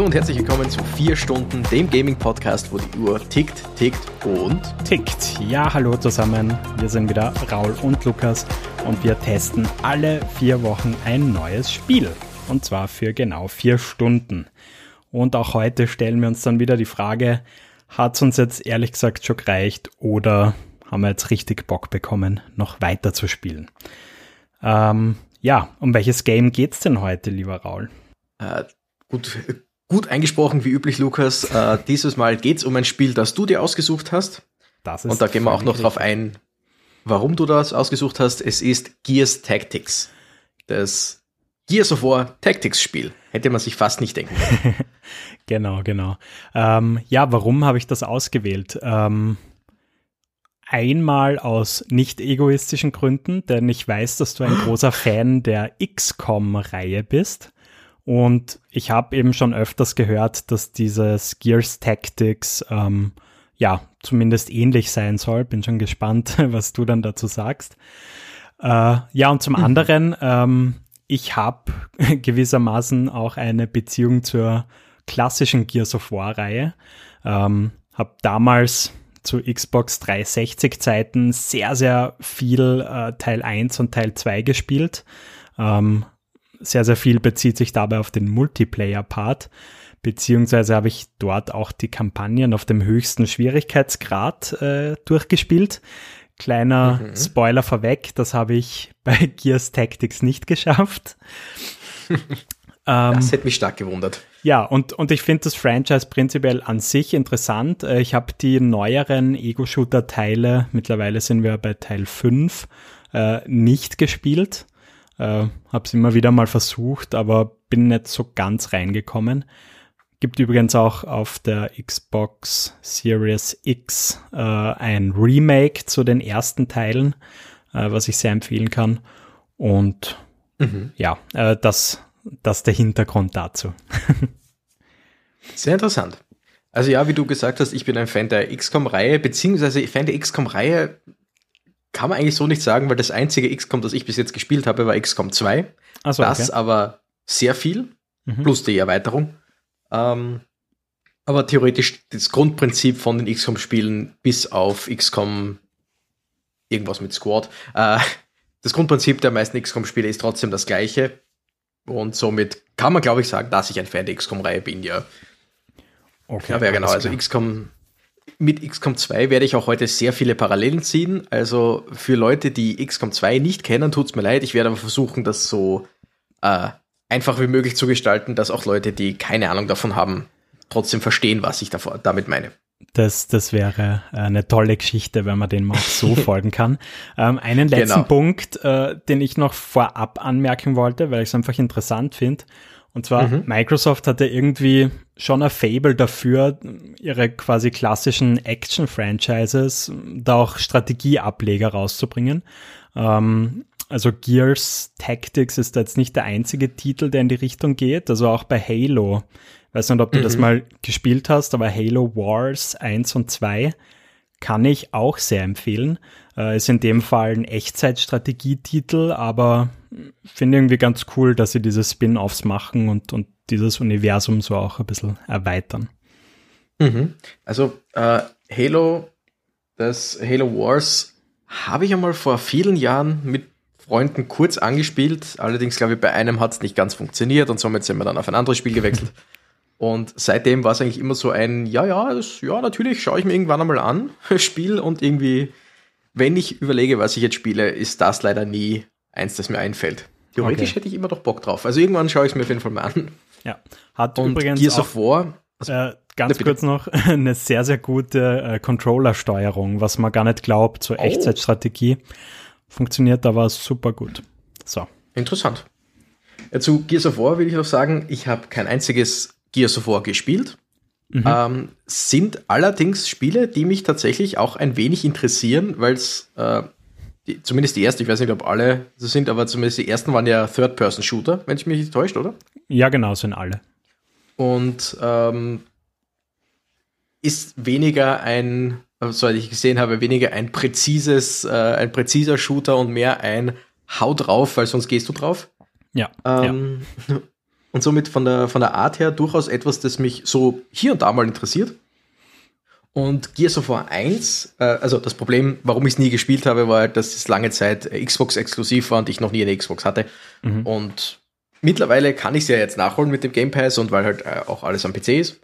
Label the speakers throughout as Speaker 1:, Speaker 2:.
Speaker 1: Hallo und herzlich willkommen zu 4 Stunden, dem Gaming-Podcast, wo die Uhr tickt, tickt und
Speaker 2: tickt. Ja, hallo zusammen. Wir sind wieder Raul und Lukas und wir testen alle vier Wochen ein neues Spiel. Und zwar für genau vier Stunden. Und auch heute stellen wir uns dann wieder die Frage, hat es uns jetzt ehrlich gesagt schon gereicht oder haben wir jetzt richtig Bock bekommen, noch weiter zu spielen? Ähm, ja, um welches Game geht's denn heute, lieber Raul?
Speaker 1: Äh, gut, Gut eingesprochen, wie üblich, Lukas. Äh, dieses Mal geht es um ein Spiel, das du dir ausgesucht hast. Das ist Und da gehen wir auch noch drauf ein, warum du das ausgesucht hast. Es ist Gears Tactics. Das Gears of War Tactics Spiel. Hätte man sich fast nicht denken können.
Speaker 2: genau, genau. Ähm, ja, warum habe ich das ausgewählt? Ähm, einmal aus nicht egoistischen Gründen, denn ich weiß, dass du ein großer Fan der XCOM-Reihe bist. Und ich habe eben schon öfters gehört, dass dieses Gears Tactics ähm, ja zumindest ähnlich sein soll. Bin schon gespannt, was du dann dazu sagst. Äh, ja, und zum mhm. anderen, ähm, ich habe gewissermaßen auch eine Beziehung zur klassischen Gears of War-Reihe. Ähm, habe damals zu Xbox 360 Zeiten sehr, sehr viel äh, Teil 1 und Teil 2 gespielt. Ähm, sehr, sehr viel bezieht sich dabei auf den Multiplayer-Part, beziehungsweise habe ich dort auch die Kampagnen auf dem höchsten Schwierigkeitsgrad äh, durchgespielt. Kleiner mhm. Spoiler vorweg, das habe ich bei Gears Tactics nicht geschafft.
Speaker 1: Ähm, das hätte mich stark gewundert.
Speaker 2: Ja, und, und ich finde das Franchise prinzipiell an sich interessant. Äh, ich habe die neueren Ego-Shooter-Teile, mittlerweile sind wir bei Teil 5, äh, nicht gespielt. Äh, habe es immer wieder mal versucht, aber bin nicht so ganz reingekommen. Gibt übrigens auch auf der Xbox Series X äh, ein Remake zu den ersten Teilen, äh, was ich sehr empfehlen kann. Und mhm. ja, äh, das, das der Hintergrund dazu.
Speaker 1: sehr interessant. Also ja, wie du gesagt hast, ich bin ein Fan der XCOM-Reihe, beziehungsweise Fan der XCOM-Reihe kann man eigentlich so nicht sagen, weil das einzige XCOM, das ich bis jetzt gespielt habe, war XCOM 2. So, das okay. aber sehr viel, mhm. plus die Erweiterung. Ähm, aber theoretisch das Grundprinzip von den XCOM-Spielen bis auf XCOM irgendwas mit Squad. Äh, das Grundprinzip der meisten XCOM-Spiele ist trotzdem das gleiche. Und somit kann man, glaube ich, sagen, dass ich ein Fan der XCOM-Reihe bin, ja. Okay. Ja, genau. Also XCOM mit XCOM 2 werde ich auch heute sehr viele Parallelen ziehen. Also für Leute, die XCOM 2 nicht kennen, tut's mir leid. Ich werde aber versuchen, das so äh, einfach wie möglich zu gestalten, dass auch Leute, die keine Ahnung davon haben, trotzdem verstehen, was ich davor, damit meine.
Speaker 2: Das, das wäre eine tolle Geschichte, wenn man den mal so folgen kann. Ähm, einen letzten genau. Punkt, äh, den ich noch vorab anmerken wollte, weil ich es einfach interessant finde. Und zwar, mhm. Microsoft hatte irgendwie schon ein Fable dafür, ihre quasi klassischen Action-Franchises da auch Strategieableger rauszubringen. Ähm, also Gears Tactics ist jetzt nicht der einzige Titel, der in die Richtung geht. Also auch bei Halo. Ich weiß nicht, ob du mhm. das mal gespielt hast, aber Halo Wars 1 und 2 kann ich auch sehr empfehlen. Äh, ist in dem Fall ein Echtzeitstrategietitel, aber finde irgendwie ganz cool, dass sie diese Spin-offs machen und, und dieses Universum so auch ein bisschen erweitern.
Speaker 1: Mhm. Also äh, Halo, das Halo Wars habe ich einmal vor vielen Jahren mit Freunden kurz angespielt. Allerdings glaube ich, bei einem hat es nicht ganz funktioniert und somit sind wir dann auf ein anderes Spiel gewechselt. und seitdem war es eigentlich immer so ein, ja, ja, das, ja, natürlich schaue ich mir irgendwann einmal an, Spiel und irgendwie, wenn ich überlege, was ich jetzt spiele, ist das leider nie eins, das mir einfällt. Theoretisch okay. hätte ich immer doch Bock drauf. Also irgendwann schaue ich es mir auf jeden Fall mal an.
Speaker 2: Ja, hat Und übrigens Gears of War. Also, äh, ganz ne, kurz noch eine sehr, sehr gute äh, Controller-Steuerung, was man gar nicht glaubt, so oh. Echtzeitstrategie. Funktioniert aber super gut. So.
Speaker 1: Interessant. Ja, zu Gears of War will ich noch sagen, ich habe kein einziges Gears of War gespielt. Mhm. Ähm, sind allerdings Spiele, die mich tatsächlich auch ein wenig interessieren, weil es äh, die, zumindest die erste, ich weiß nicht, ob alle so sind, aber zumindest die ersten waren ja Third-Person-Shooter, wenn ich mich nicht täuscht, oder?
Speaker 2: Ja, genau, sind alle.
Speaker 1: Und ähm, ist weniger ein, soweit ich gesehen habe, weniger ein präzises, äh, ein präziser Shooter und mehr ein Hau drauf, weil sonst gehst du drauf.
Speaker 2: Ja.
Speaker 1: Ähm, ja. und somit von der, von der Art her durchaus etwas, das mich so hier und da mal interessiert. Und Gears of War 1, äh, also das Problem, warum ich es nie gespielt habe, war, halt, dass es lange Zeit Xbox exklusiv war und ich noch nie eine Xbox hatte. Mhm. Und mittlerweile kann ich es ja jetzt nachholen mit dem Game Pass und weil halt äh, auch alles am PC ist.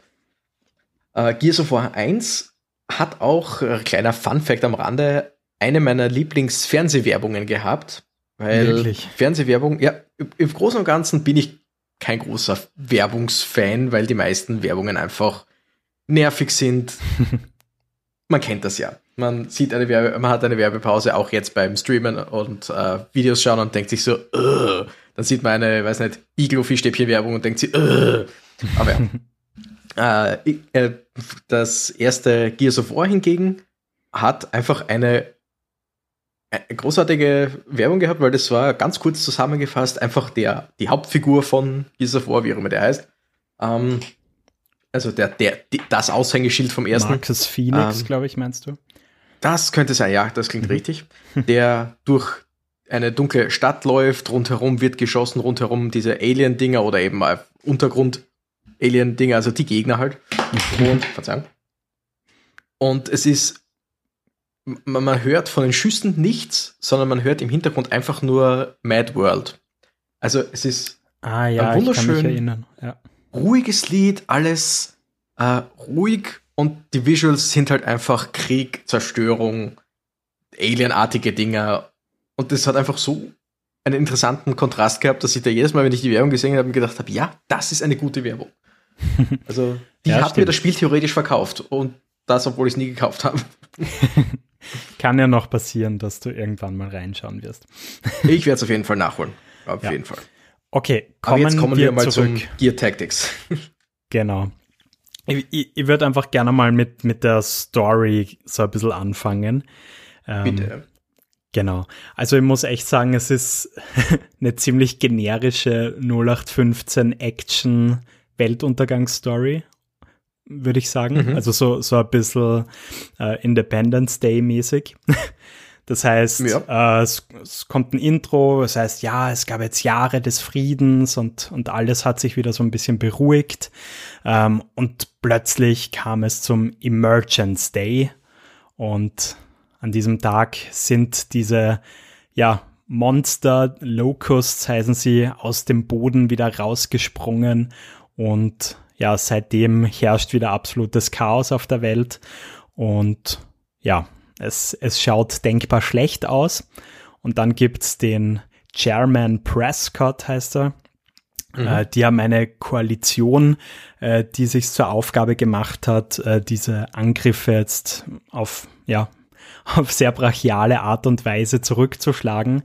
Speaker 1: Äh, Gears of War 1 hat auch, äh, kleiner Fun Fact am Rande, eine meiner Lieblingsfernsehwerbungen gehabt. Weil Wirklich? Fernsehwerbung, ja, im Großen und Ganzen bin ich kein großer Werbungsfan, weil die meisten Werbungen einfach nervig sind. man kennt das ja. Man sieht eine Werbe, man hat eine Werbepause auch jetzt beim Streamen und äh, Videos schauen und denkt sich so, Ugh. dann sieht man eine, weiß nicht, Iglo-Fischstäbchen-Werbung und denkt sich, Ugh. aber ja. äh, äh, das erste Gears of War hingegen hat einfach eine, eine großartige Werbung gehabt, weil das war ganz kurz zusammengefasst einfach der, die Hauptfigur von Gears of War, wie auch immer der heißt, ähm, also der, der, das Aushängeschild vom ersten.
Speaker 2: Marcus Phoenix, ähm, glaube ich, meinst du?
Speaker 1: Das könnte sein, ja, das klingt mhm. richtig. Der durch eine dunkle Stadt läuft, rundherum wird geschossen, rundherum diese Alien-Dinger oder eben mal Untergrund-Alien-Dinger, also die Gegner halt. Mhm. Und, Verzeihung. Und es ist, man, hört von den Schüssen nichts, sondern man hört im Hintergrund einfach nur Mad World. Also es ist
Speaker 2: ah, ja, ein wunderschön,
Speaker 1: ja ruhiges Lied, alles äh, ruhig und die Visuals sind halt einfach Krieg, Zerstörung, alienartige Dinger. Und das hat einfach so einen interessanten Kontrast gehabt, dass ich da jedes Mal, wenn ich die Werbung gesehen habe, gedacht habe, ja, das ist eine gute Werbung. Also, die ja, hat stimmt. mir das Spiel theoretisch verkauft und das, obwohl ich es nie gekauft habe.
Speaker 2: Kann ja noch passieren, dass du irgendwann mal reinschauen wirst.
Speaker 1: ich werde es auf jeden Fall nachholen. Auf ja. jeden Fall.
Speaker 2: Okay,
Speaker 1: kommen Aber jetzt kommen wir, wir mal zurück. zum Gear Tactics.
Speaker 2: genau. Ich, ich, ich würde einfach gerne mal mit, mit der Story so ein bisschen anfangen.
Speaker 1: Ähm, Bitte.
Speaker 2: Genau. Also ich muss echt sagen, es ist eine ziemlich generische 0815 Action Weltuntergangsstory, würde ich sagen. Mhm. Also so, so ein bisschen äh, Independence Day mäßig. Das heißt, ja. äh, es, es, kommt ein Intro, das heißt, ja, es gab jetzt Jahre des Friedens und, und alles hat sich wieder so ein bisschen beruhigt. Ähm, und plötzlich kam es zum Emergence Day. Und an diesem Tag sind diese, ja, Monster, Locusts heißen sie, aus dem Boden wieder rausgesprungen. Und ja, seitdem herrscht wieder absolutes Chaos auf der Welt. Und ja, es, es schaut denkbar schlecht aus. Und dann gibt's den Chairman Prescott, heißt er. Mhm. Äh, die haben eine Koalition, äh, die sich zur Aufgabe gemacht hat, äh, diese Angriffe jetzt auf, ja, auf sehr brachiale Art und Weise zurückzuschlagen.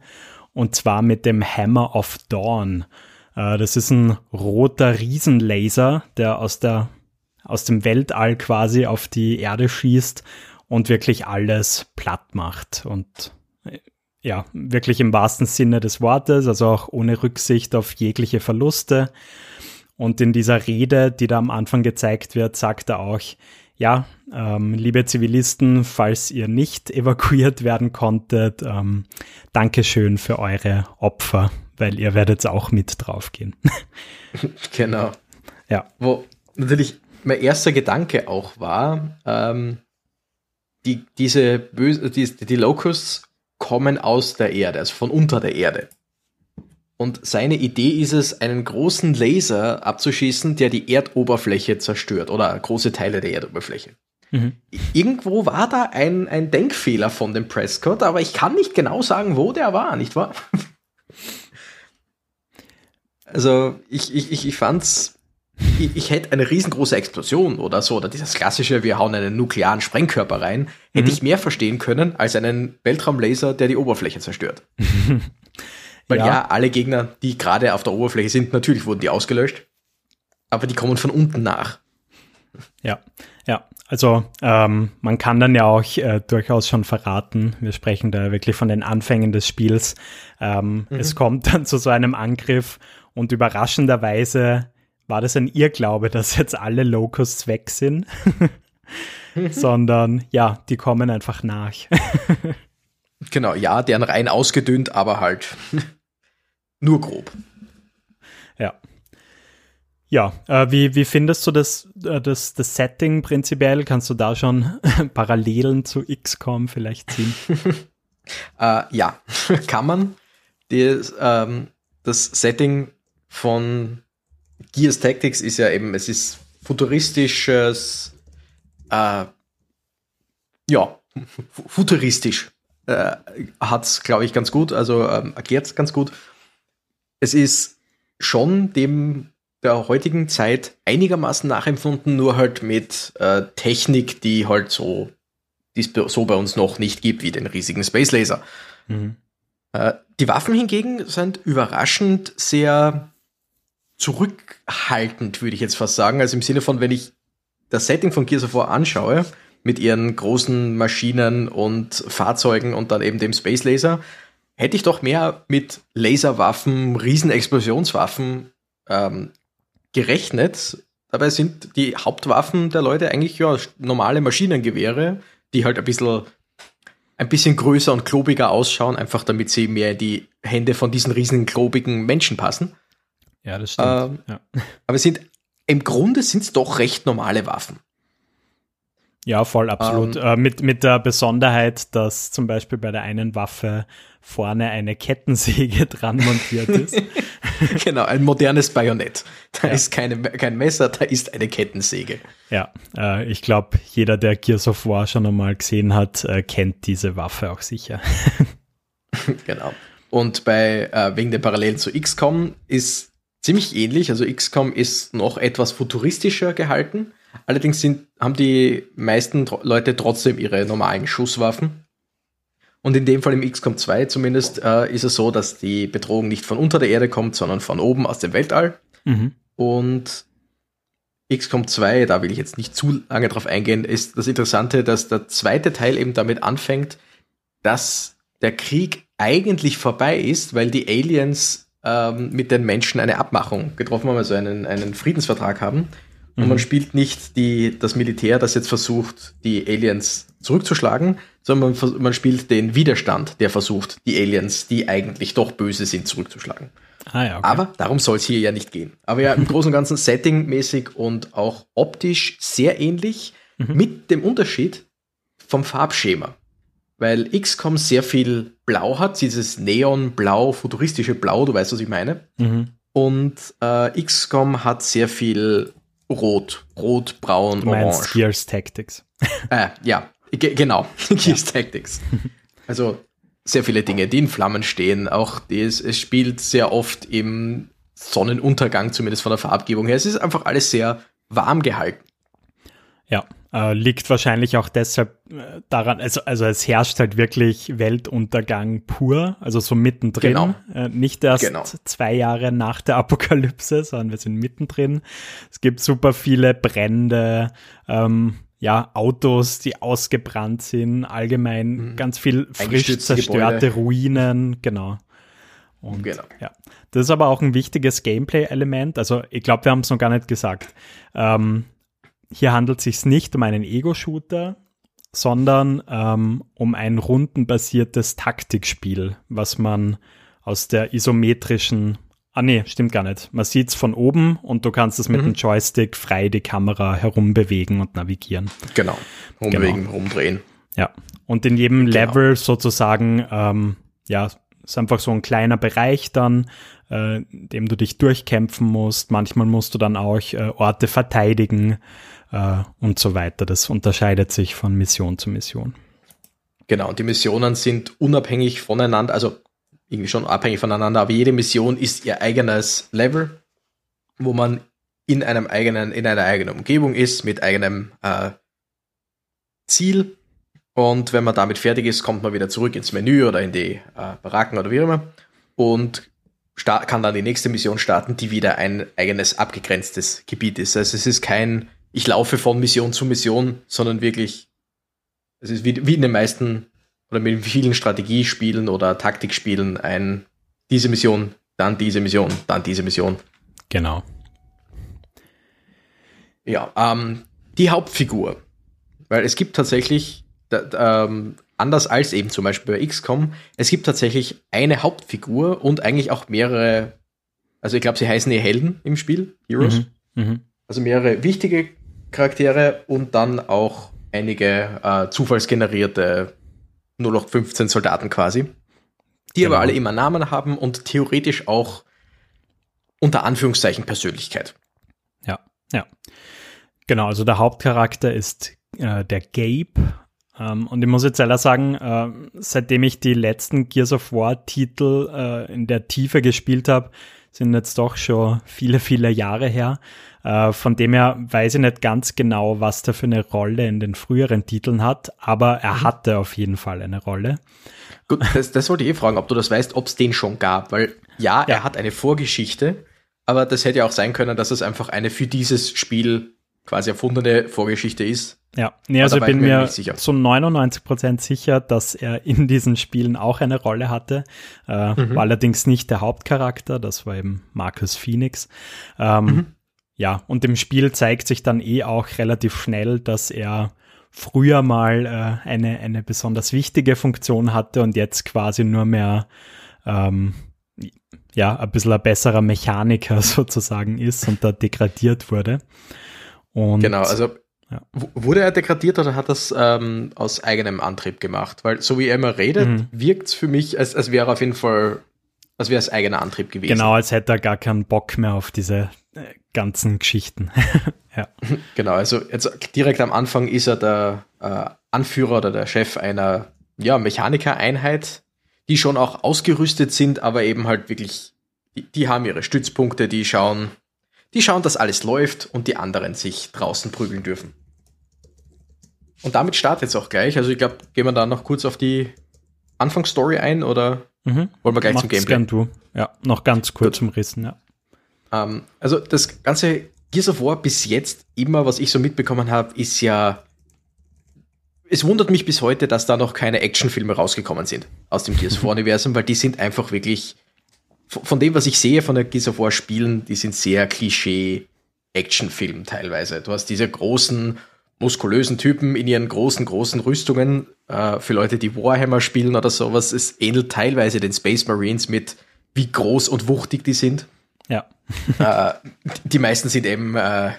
Speaker 2: Und zwar mit dem Hammer of Dawn. Äh, das ist ein roter Riesenlaser, der aus der aus dem Weltall quasi auf die Erde schießt und wirklich alles platt macht und ja, wirklich im wahrsten Sinne des Wortes, also auch ohne Rücksicht auf jegliche Verluste. Und in dieser Rede, die da am Anfang gezeigt wird, sagt er auch, ja, ähm, liebe Zivilisten, falls ihr nicht evakuiert werden konntet, ähm, Dankeschön für eure Opfer, weil ihr werdet auch mit draufgehen.
Speaker 1: genau. Ja. Wo natürlich mein erster Gedanke auch war, ähm, die, diese böse, die, die Locusts kommen aus der Erde, also von unter der Erde. Und seine Idee ist es, einen großen Laser abzuschießen, der die Erdoberfläche zerstört oder große Teile der Erdoberfläche. Mhm. Irgendwo war da ein, ein Denkfehler von dem Prescott, aber ich kann nicht genau sagen, wo der war, nicht wahr? Also ich, ich, ich fand's ich, ich, hätte eine riesengroße Explosion oder so, oder dieses klassische, wir hauen einen nuklearen Sprengkörper rein, hätte mhm. ich mehr verstehen können als einen Weltraumlaser, der die Oberfläche zerstört. Weil ja. ja, alle Gegner, die gerade auf der Oberfläche sind, natürlich wurden die ausgelöscht, aber die kommen von unten nach.
Speaker 2: Ja, ja. Also ähm, man kann dann ja auch äh, durchaus schon verraten, wir sprechen da wirklich von den Anfängen des Spiels. Ähm, mhm. Es kommt dann zu so einem Angriff und überraschenderweise war das ein Irrglaube, dass jetzt alle Locusts weg sind, sondern ja, die kommen einfach nach.
Speaker 1: genau, ja, deren rein ausgedünnt, aber halt nur grob.
Speaker 2: Ja. Ja, äh, wie, wie findest du das, äh, das, das Setting prinzipiell? Kannst du da schon Parallelen zu XCOM vielleicht ziehen?
Speaker 1: äh, ja, kann man. Das, ähm, das Setting von Gears Tactics ist ja eben, es ist futuristisches, äh, ja, futuristisch. Äh, hat es, glaube ich, ganz gut, also ähm, erklärt es ganz gut. Es ist schon dem der heutigen Zeit einigermaßen nachempfunden, nur halt mit äh, Technik, die halt so, die es so bei uns noch nicht gibt, wie den riesigen Space Laser. Mhm. Äh, die Waffen hingegen sind überraschend sehr zurückhaltend, würde ich jetzt fast sagen. Also im Sinne von, wenn ich das Setting von Gears of War anschaue, mit ihren großen Maschinen und Fahrzeugen und dann eben dem Space Laser, hätte ich doch mehr mit Laserwaffen, Riesenexplosionswaffen ähm, gerechnet. Dabei sind die Hauptwaffen der Leute eigentlich ja normale Maschinengewehre, die halt ein bisschen, ein bisschen größer und klobiger ausschauen, einfach damit sie mehr in die Hände von diesen riesigen klobigen Menschen passen.
Speaker 2: Ja, das stimmt. Ähm, ja.
Speaker 1: Aber sind, im Grunde sind es doch recht normale Waffen.
Speaker 2: Ja, voll, absolut. Ähm, äh, mit, mit der Besonderheit, dass zum Beispiel bei der einen Waffe vorne eine Kettensäge dran montiert ist.
Speaker 1: genau, ein modernes Bajonett. Da ja. ist keine, kein Messer, da ist eine Kettensäge.
Speaker 2: Ja, äh, ich glaube, jeder, der Gears of War schon einmal gesehen hat, äh, kennt diese Waffe auch sicher.
Speaker 1: genau. Und bei, äh, wegen der Parallelen zu XCOM ist ziemlich ähnlich. Also XCOM ist noch etwas futuristischer gehalten. Allerdings sind, haben die meisten Leute trotzdem ihre normalen Schusswaffen. Und in dem Fall im XCOM 2 zumindest äh, ist es so, dass die Bedrohung nicht von unter der Erde kommt, sondern von oben aus dem Weltall. Mhm. Und XCOM 2, da will ich jetzt nicht zu lange drauf eingehen, ist das Interessante, dass der zweite Teil eben damit anfängt, dass der Krieg eigentlich vorbei ist, weil die Aliens ähm, mit den Menschen eine Abmachung getroffen haben, also einen, einen Friedensvertrag haben. Und mhm. man spielt nicht die, das Militär, das jetzt versucht, die Aliens zurückzuschlagen, sondern man, man spielt den Widerstand, der versucht, die Aliens, die eigentlich doch böse sind, zurückzuschlagen. Ah, ja, okay. Aber darum soll es hier ja nicht gehen. Aber ja, im Großen und Ganzen settingmäßig und auch optisch sehr ähnlich, mhm. mit dem Unterschied vom Farbschema. Weil XCOM sehr viel Blau hat, dieses Neonblau, futuristische Blau, du weißt, was ich meine. Mhm. Und äh, XCOM hat sehr viel Rot, Rot, Braun,
Speaker 2: du Orange. Gears Tactics.
Speaker 1: Äh, ja, genau, Gears ja. Tactics. Also sehr viele Dinge, die in Flammen stehen. Auch das, es spielt sehr oft im Sonnenuntergang, zumindest von der Farbgebung her. Es ist einfach alles sehr warm gehalten.
Speaker 2: Ja, äh, liegt wahrscheinlich auch deshalb äh, daran, also, also es herrscht halt wirklich Weltuntergang pur, also so mittendrin. Genau. Äh, nicht erst genau. zwei Jahre nach der Apokalypse, sondern wir sind mittendrin. Es gibt super viele Brände, ähm, ja, Autos, die ausgebrannt sind, allgemein mhm. ganz viel frisch zerstörte Gebäude. Ruinen, genau. Und, genau. Ja. Das ist aber auch ein wichtiges Gameplay-Element. Also ich glaube, wir haben es noch gar nicht gesagt. Ähm, hier handelt es sich nicht um einen Ego-Shooter, sondern ähm, um ein rundenbasiertes Taktikspiel, was man aus der isometrischen Ah nee, stimmt gar nicht. Man sieht's von oben und du kannst es mit mhm. dem Joystick frei die Kamera herumbewegen und navigieren.
Speaker 1: Genau. Umbewegen, genau. umdrehen.
Speaker 2: Ja. Und in jedem genau. Level sozusagen, ähm, ja, ist einfach so ein kleiner Bereich dann, äh, in dem du dich durchkämpfen musst. Manchmal musst du dann auch äh, Orte verteidigen äh, und so weiter. Das unterscheidet sich von Mission zu Mission.
Speaker 1: Genau, und die Missionen sind unabhängig voneinander, also irgendwie schon abhängig voneinander, aber jede Mission ist ihr eigenes Level, wo man in einem eigenen, in einer eigenen Umgebung ist, mit eigenem äh, Ziel. Und wenn man damit fertig ist, kommt man wieder zurück ins Menü oder in die äh, Baracken oder wie immer und kann dann die nächste Mission starten, die wieder ein eigenes abgegrenztes Gebiet ist. Also es ist kein ich laufe von Mission zu Mission, sondern wirklich, es ist wie, wie in den meisten oder mit vielen Strategiespielen oder Taktikspielen ein, diese Mission, dann diese Mission, dann diese Mission.
Speaker 2: Genau.
Speaker 1: Ja, ähm, die Hauptfigur. Weil es gibt tatsächlich, ähm, anders als eben zum Beispiel bei XCOM, es gibt tatsächlich eine Hauptfigur und eigentlich auch mehrere, also ich glaube, sie heißen die Helden im Spiel, Heroes. Mhm. Mhm. Also mehrere wichtige Charaktere und dann auch einige äh, zufallsgenerierte 0815 Soldaten quasi, die genau. aber alle immer Namen haben und theoretisch auch unter Anführungszeichen Persönlichkeit.
Speaker 2: Ja, ja. Genau, also der Hauptcharakter ist äh, der Gabe. Ähm, und ich muss jetzt leider sagen, äh, seitdem ich die letzten Gears of War Titel äh, in der Tiefe gespielt habe, sind jetzt doch schon viele, viele Jahre her. Äh, von dem her weiß ich nicht ganz genau, was der für eine Rolle in den früheren Titeln hat, aber er mhm. hatte auf jeden Fall eine Rolle.
Speaker 1: Gut, das, das wollte ich eh fragen, ob du das weißt, ob es den schon gab, weil ja, ja, er hat eine Vorgeschichte, aber das hätte ja auch sein können, dass es einfach eine für dieses Spiel quasi erfundene Vorgeschichte ist.
Speaker 2: Ja, nee, also ich bin mir zu 99 Prozent sicher, dass er in diesen Spielen auch eine Rolle hatte. Äh, mhm. War allerdings nicht der Hauptcharakter, das war eben Marcus Phoenix. Ähm, mhm. Ja, und im Spiel zeigt sich dann eh auch relativ schnell, dass er früher mal äh, eine, eine besonders wichtige Funktion hatte und jetzt quasi nur mehr ähm, ja, ein bisschen ein besserer Mechaniker sozusagen ist und da degradiert wurde.
Speaker 1: Und, genau, also ja. wurde er degradiert oder hat das ähm, aus eigenem Antrieb gemacht? Weil so wie er immer redet, mhm. wirkt es für mich, als, als wäre auf jeden Fall, als wäre es eigener Antrieb gewesen.
Speaker 2: Genau, als hätte er gar keinen Bock mehr auf diese äh, ganzen Geschichten.
Speaker 1: ja. Genau, also jetzt direkt am Anfang ist er der äh, Anführer oder der Chef einer ja, Mechanikereinheit, die schon auch ausgerüstet sind, aber eben halt wirklich, die, die haben ihre Stützpunkte, die schauen, die schauen, dass alles läuft und die anderen sich draußen prügeln dürfen. Und damit startet es auch gleich. Also ich glaube, gehen wir da noch kurz auf die Anfangsstory ein oder mhm. wollen wir gleich Macht's zum Gameplay? Gern
Speaker 2: du. Ja, noch ganz kurz Gut. umrissen, ja.
Speaker 1: Ähm, also das ganze Gears of War bis jetzt immer, was ich so mitbekommen habe, ist ja es wundert mich bis heute, dass da noch keine Actionfilme rausgekommen sind aus dem Gears of War-Universum, weil die sind einfach wirklich, von dem, was ich sehe von der Gears of War-Spielen, die sind sehr Klischee-Actionfilm teilweise. Du hast diese großen, muskulösen Typen in ihren großen, großen Rüstungen. Äh, für Leute, die Warhammer spielen oder sowas, es ähnelt teilweise den Space Marines mit, wie groß und wuchtig die sind.
Speaker 2: Ja.
Speaker 1: äh, die meisten sind eben äh,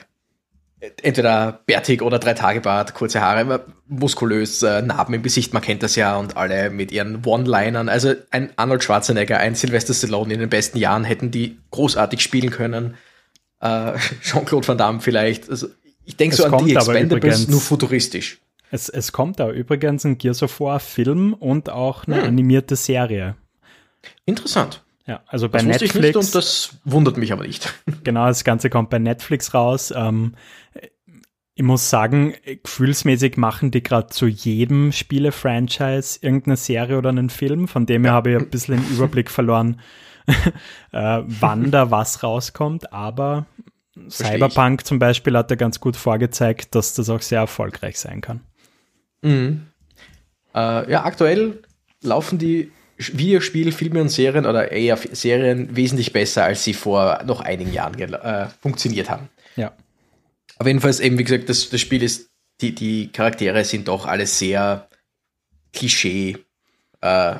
Speaker 1: entweder bärtig oder drei Tage Bart, kurze Haare, muskulös, äh, Narben im Gesicht, man kennt das ja und alle mit ihren One-Linern. Also ein Arnold Schwarzenegger, ein Sylvester Stallone in den besten Jahren hätten die großartig spielen können. Äh, Jean-Claude Van Damme vielleicht. Also ich denke so an die Expendables, nur futuristisch.
Speaker 2: Es, es kommt da übrigens ein Gears of War Film und auch eine hm. animierte Serie.
Speaker 1: Interessant.
Speaker 2: Ja, also bei das Netflix. Ich nicht
Speaker 1: und das wundert mich aber nicht.
Speaker 2: Genau, das Ganze kommt bei Netflix raus. Ähm, ich muss sagen, gefühlsmäßig machen die gerade zu jedem Spiele-Franchise irgendeine Serie oder einen Film. Von dem her habe ich ein bisschen den Überblick verloren, äh, wann da was rauskommt. Aber Cyberpunk zum Beispiel hat er ganz gut vorgezeigt, dass das auch sehr erfolgreich sein kann.
Speaker 1: Mhm. Äh, ja, aktuell laufen die Videospiele, Filme und Serien oder eher Serien wesentlich besser, als sie vor noch einigen Jahren äh, funktioniert haben.
Speaker 2: Ja.
Speaker 1: Aber jedenfalls eben, wie gesagt, das, das Spiel ist, die, die Charaktere sind doch alle sehr Klischee, äh,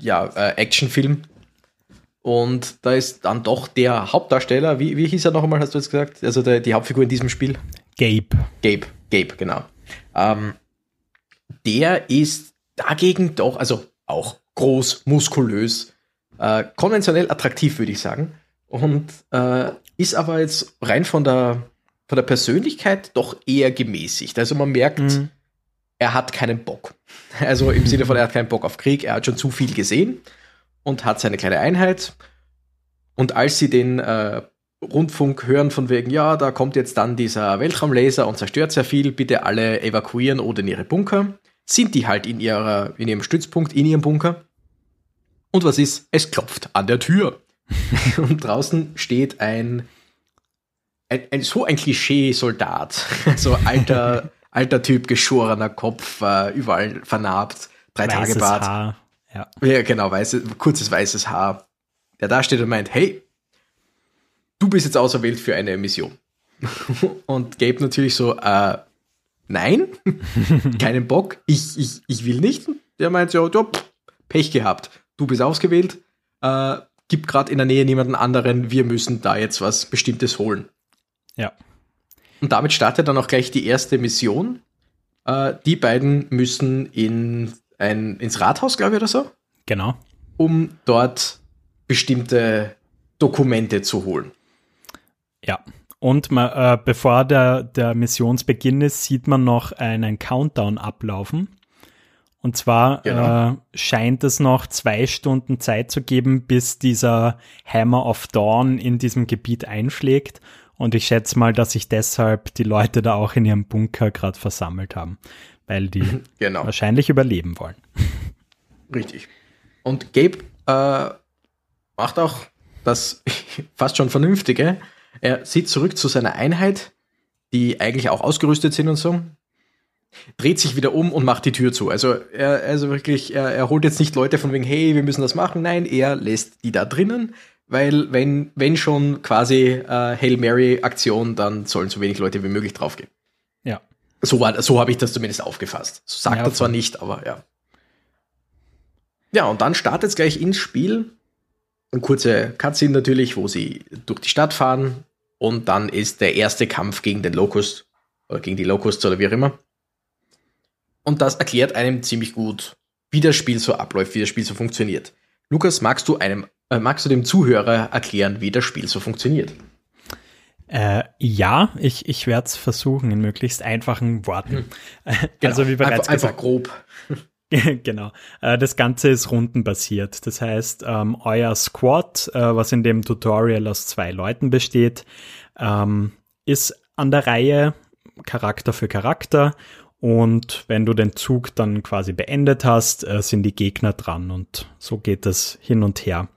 Speaker 1: ja, äh, Actionfilm. Und da ist dann doch der Hauptdarsteller, wie, wie hieß er noch einmal, hast du jetzt gesagt? Also der, die Hauptfigur in diesem Spiel?
Speaker 2: Gabe.
Speaker 1: Gabe, Gabe, genau. Ähm, der ist dagegen doch, also auch groß, muskulös, äh, konventionell attraktiv, würde ich sagen. Und äh, ist aber jetzt rein von der, von der Persönlichkeit doch eher gemäßigt. Also man merkt, mhm. er hat keinen Bock. Also im Sinne von, er hat keinen Bock auf Krieg, er hat schon zu viel gesehen und hat seine kleine Einheit. Und als sie den äh, Rundfunk hören von wegen, ja, da kommt jetzt dann dieser Weltraumlaser und zerstört sehr viel, bitte alle evakuieren oder in ihre Bunker, sind die halt in, ihrer, in ihrem Stützpunkt, in ihrem Bunker. Und was ist? Es klopft an der Tür. und draußen steht ein, ein, ein so ein Klischee-Soldat. so alter, alter Typ, geschorener Kopf, äh, überall vernarbt, drei weißes Tage Bart. Haar. Ja. ja, genau, weißes, kurzes weißes Haar. Der da steht und meint, hey, du bist jetzt auserwählt für eine Mission. und Gabe natürlich so, äh, nein, keinen Bock, ich, ich, ich will nicht. Der meint so, ja, Pech gehabt, du bist ausgewählt, äh, gibt gerade in der Nähe niemanden anderen, wir müssen da jetzt was Bestimmtes holen.
Speaker 2: Ja.
Speaker 1: Und damit startet dann auch gleich die erste Mission. Äh, die beiden müssen in ein, ins Rathaus, glaube ich, oder so.
Speaker 2: Genau.
Speaker 1: Um dort bestimmte Dokumente zu holen.
Speaker 2: Ja. Und man, äh, bevor der, der Missionsbeginn ist, sieht man noch einen Countdown ablaufen. Und zwar genau. äh, scheint es noch zwei Stunden Zeit zu geben, bis dieser Hammer of Dawn in diesem Gebiet einschlägt. Und ich schätze mal, dass sich deshalb die Leute da auch in ihrem Bunker gerade versammelt haben, weil die genau. wahrscheinlich überleben wollen.
Speaker 1: Richtig. Und Gabe äh, macht auch das fast schon Vernünftige. Er sieht zurück zu seiner Einheit, die eigentlich auch ausgerüstet sind und so, dreht sich wieder um und macht die Tür zu. Also er, also wirklich, er, er holt jetzt nicht Leute von wegen, hey, wir müssen das machen. Nein, er lässt die da drinnen, weil wenn, wenn schon quasi äh, Hail Mary Aktion, dann sollen so wenig Leute wie möglich draufgehen. So war, so habe ich das zumindest aufgefasst. So sagt ja, er zwar nicht, aber ja. Ja, und dann startet es gleich ins Spiel. Eine kurze Cutscene natürlich, wo sie durch die Stadt fahren. Und dann ist der erste Kampf gegen den Locust, oder gegen die Locusts oder wie auch immer. Und das erklärt einem ziemlich gut, wie das Spiel so abläuft, wie das Spiel so funktioniert. Lukas, magst du einem, äh, magst du dem Zuhörer erklären, wie das Spiel so funktioniert?
Speaker 2: Äh, ja, ich, ich werde es versuchen in möglichst einfachen Worten.
Speaker 1: Hm. Genau. Also wie bereits einfach, gesagt. Einfach grob.
Speaker 2: genau. Äh, das Ganze ist rundenbasiert. Das heißt, ähm, euer Squad, äh, was in dem Tutorial aus zwei Leuten besteht, ähm, ist an der Reihe Charakter für Charakter und wenn du den Zug dann quasi beendet hast, äh, sind die Gegner dran und so geht es hin und her.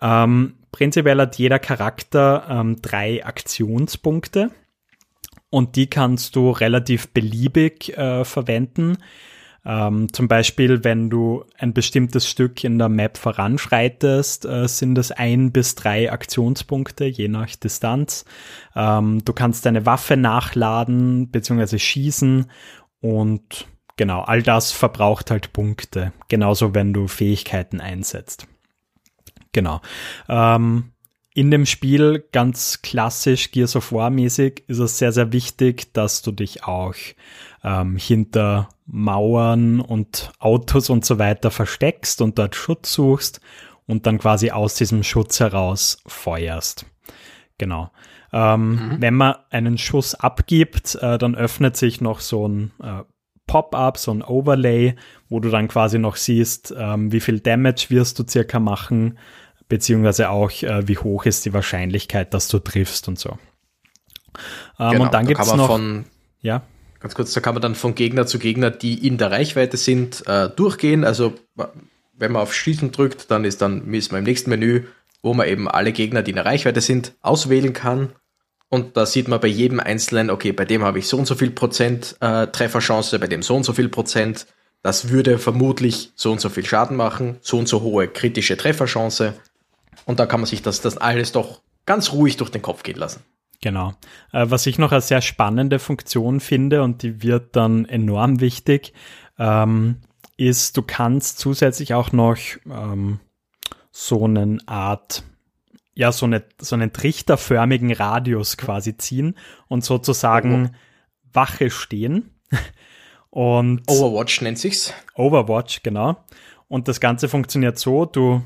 Speaker 2: Ähm, prinzipiell hat jeder Charakter ähm, drei Aktionspunkte und die kannst du relativ beliebig äh, verwenden. Ähm, zum Beispiel, wenn du ein bestimmtes Stück in der Map voranschreitest, äh, sind es ein bis drei Aktionspunkte, je nach Distanz. Ähm, du kannst deine Waffe nachladen bzw. schießen und genau, all das verbraucht halt Punkte. Genauso, wenn du Fähigkeiten einsetzt. Genau. Ähm, in dem Spiel, ganz klassisch Gears of War mäßig, ist es sehr, sehr wichtig, dass du dich auch ähm, hinter Mauern und Autos und so weiter versteckst und dort Schutz suchst und dann quasi aus diesem Schutz heraus feuerst. Genau. Ähm, mhm. Wenn man einen Schuss abgibt, äh, dann öffnet sich noch so ein äh, Pop-up, so ein Overlay, wo du dann quasi noch siehst, ähm, wie viel Damage wirst du circa machen, beziehungsweise auch, äh, wie hoch ist die Wahrscheinlichkeit, dass du triffst und so.
Speaker 1: Ähm, genau, und dann da gibt es noch. Von, ja. Ganz kurz, da kann man dann von Gegner zu Gegner, die in der Reichweite sind, äh, durchgehen. Also wenn man auf Schießen drückt, dann ist dann ist man im nächsten Menü, wo man eben alle Gegner, die in der Reichweite sind, auswählen kann und da sieht man bei jedem Einzelnen, okay, bei dem habe ich so und so viel Prozent äh, Trefferchance, bei dem so und so viel Prozent. Das würde vermutlich so und so viel Schaden machen, so und so hohe kritische Trefferchance. Und da kann man sich das, das alles doch ganz ruhig durch den Kopf gehen lassen.
Speaker 2: Genau. Äh, was ich noch als sehr spannende Funktion finde und die wird dann enorm wichtig, ähm, ist, du kannst zusätzlich auch noch ähm, so eine Art ja so, eine, so einen trichterförmigen Radius quasi ziehen und sozusagen oh. Wache stehen. Und
Speaker 1: Overwatch nennt sich's.
Speaker 2: Overwatch, genau. Und das Ganze funktioniert so, du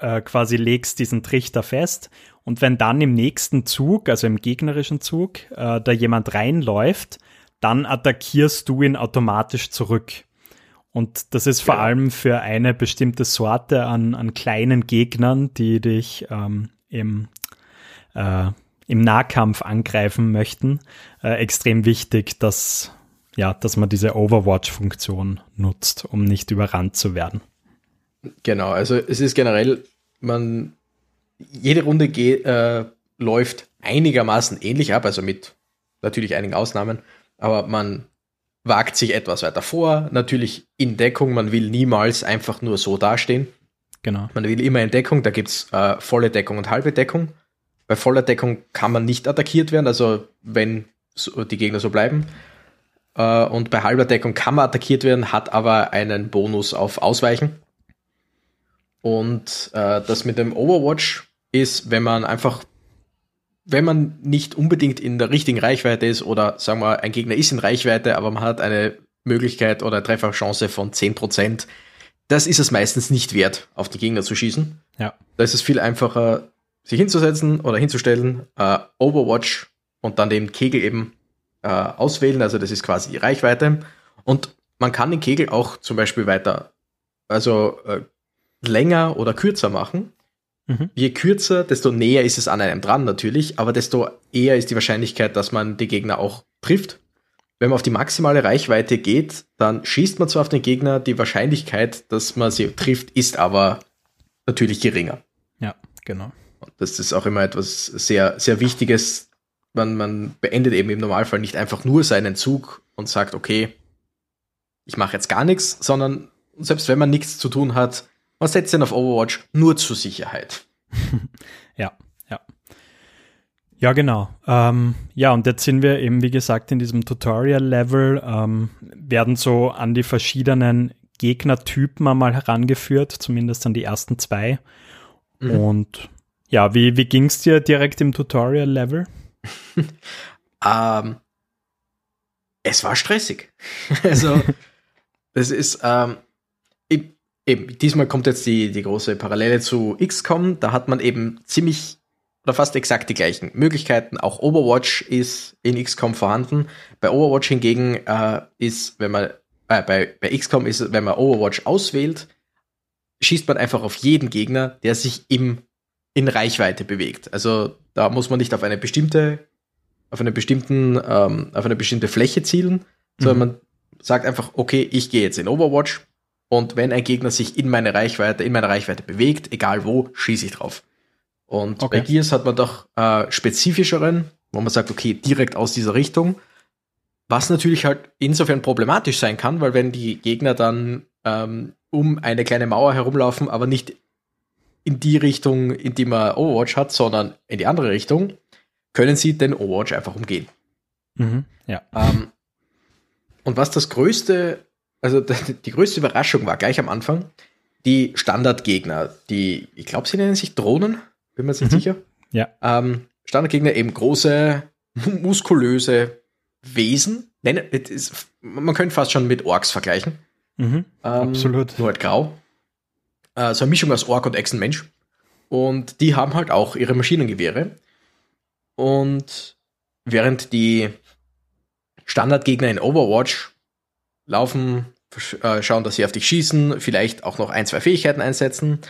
Speaker 2: äh, quasi legst diesen Trichter fest und wenn dann im nächsten Zug, also im gegnerischen Zug, äh, da jemand reinläuft, dann attackierst du ihn automatisch zurück. Und das ist vor ja. allem für eine bestimmte Sorte an, an kleinen Gegnern, die dich ähm, im, äh, im Nahkampf angreifen möchten, äh, extrem wichtig, dass, ja, dass man diese Overwatch-Funktion nutzt, um nicht überrannt zu werden.
Speaker 1: Genau, also es ist generell, man, jede Runde geht, äh, läuft einigermaßen ähnlich ab, also mit natürlich einigen Ausnahmen, aber man wagt sich etwas weiter vor, natürlich in Deckung, man will niemals einfach nur so dastehen.
Speaker 2: Genau.
Speaker 1: Man will immer in Deckung, da gibt es äh, volle Deckung und halbe Deckung. Bei voller Deckung kann man nicht attackiert werden, also wenn so, die Gegner so bleiben. Äh, und bei halber Deckung kann man attackiert werden, hat aber einen Bonus auf Ausweichen. Und äh, das mit dem Overwatch ist, wenn man einfach, wenn man nicht unbedingt in der richtigen Reichweite ist oder sagen wir, ein Gegner ist in Reichweite, aber man hat eine Möglichkeit oder Trefferchance von 10%, das ist es meistens nicht wert, auf die Gegner zu schießen.
Speaker 2: Ja.
Speaker 1: Da ist es viel einfacher, sich hinzusetzen oder hinzustellen, äh, Overwatch und dann den Kegel eben äh, auswählen. Also das ist quasi die Reichweite. Und man kann den Kegel auch zum Beispiel weiter, also äh, länger oder kürzer machen. Mhm. Je kürzer, desto näher ist es an einem dran natürlich, aber desto eher ist die Wahrscheinlichkeit, dass man die Gegner auch trifft. Wenn man auf die maximale Reichweite geht, dann schießt man zwar auf den Gegner, die Wahrscheinlichkeit, dass man sie trifft, ist aber natürlich geringer.
Speaker 2: Ja, genau.
Speaker 1: Und das ist auch immer etwas sehr, sehr Wichtiges. Man, man beendet eben im Normalfall nicht einfach nur seinen Zug und sagt, okay, ich mache jetzt gar nichts, sondern selbst wenn man nichts zu tun hat, man setzt ihn auf Overwatch nur zur Sicherheit.
Speaker 2: ja, ja. Ja, genau. Ähm, ja, und jetzt sind wir eben, wie gesagt, in diesem Tutorial-Level, ähm, werden so an die verschiedenen Gegnertypen einmal herangeführt, zumindest an die ersten zwei. Mhm. Und ja, wie, wie ging es dir direkt im Tutorial-Level?
Speaker 1: ähm, es war stressig. also, es ist, ähm, eben, diesmal kommt jetzt die, die große Parallele zu XCOM. Da hat man eben ziemlich oder fast exakt die gleichen Möglichkeiten. Auch Overwatch ist in XCOM vorhanden. Bei Overwatch hingegen äh, ist, wenn man äh, bei, bei XCOM ist, wenn man Overwatch auswählt, schießt man einfach auf jeden Gegner, der sich im in Reichweite bewegt. Also da muss man nicht auf eine bestimmte, auf eine bestimmten, ähm, auf eine bestimmte Fläche zielen, sondern mhm. man sagt einfach, okay, ich gehe jetzt in Overwatch und wenn ein Gegner sich in meine Reichweite, in meiner Reichweite bewegt, egal wo, schieße ich drauf. Und okay. bei Gears hat man doch äh, spezifischeren, wo man sagt, okay, direkt aus dieser Richtung. Was natürlich halt insofern problematisch sein kann, weil wenn die Gegner dann ähm, um eine kleine Mauer herumlaufen, aber nicht in die Richtung, in die man Overwatch hat, sondern in die andere Richtung, können sie den Overwatch einfach umgehen.
Speaker 2: Mhm, ja.
Speaker 1: Ähm, und was das größte, also die größte Überraschung war gleich am Anfang, die Standardgegner, die, ich glaube, sie nennen sich Drohnen, bin mir jetzt nicht mhm. sicher.
Speaker 2: Ja.
Speaker 1: Ähm, Standardgegner eben große, muskulöse Wesen. Nein, ist, man könnte fast schon mit Orks vergleichen.
Speaker 2: Mhm, ähm, absolut.
Speaker 1: Nur halt grau äh, so eine Mischung aus Ork und Echsenmensch. Und die haben halt auch ihre Maschinengewehre. Und während die Standardgegner in Overwatch laufen, äh, schauen, dass sie auf dich schießen, vielleicht auch noch ein, zwei Fähigkeiten einsetzen,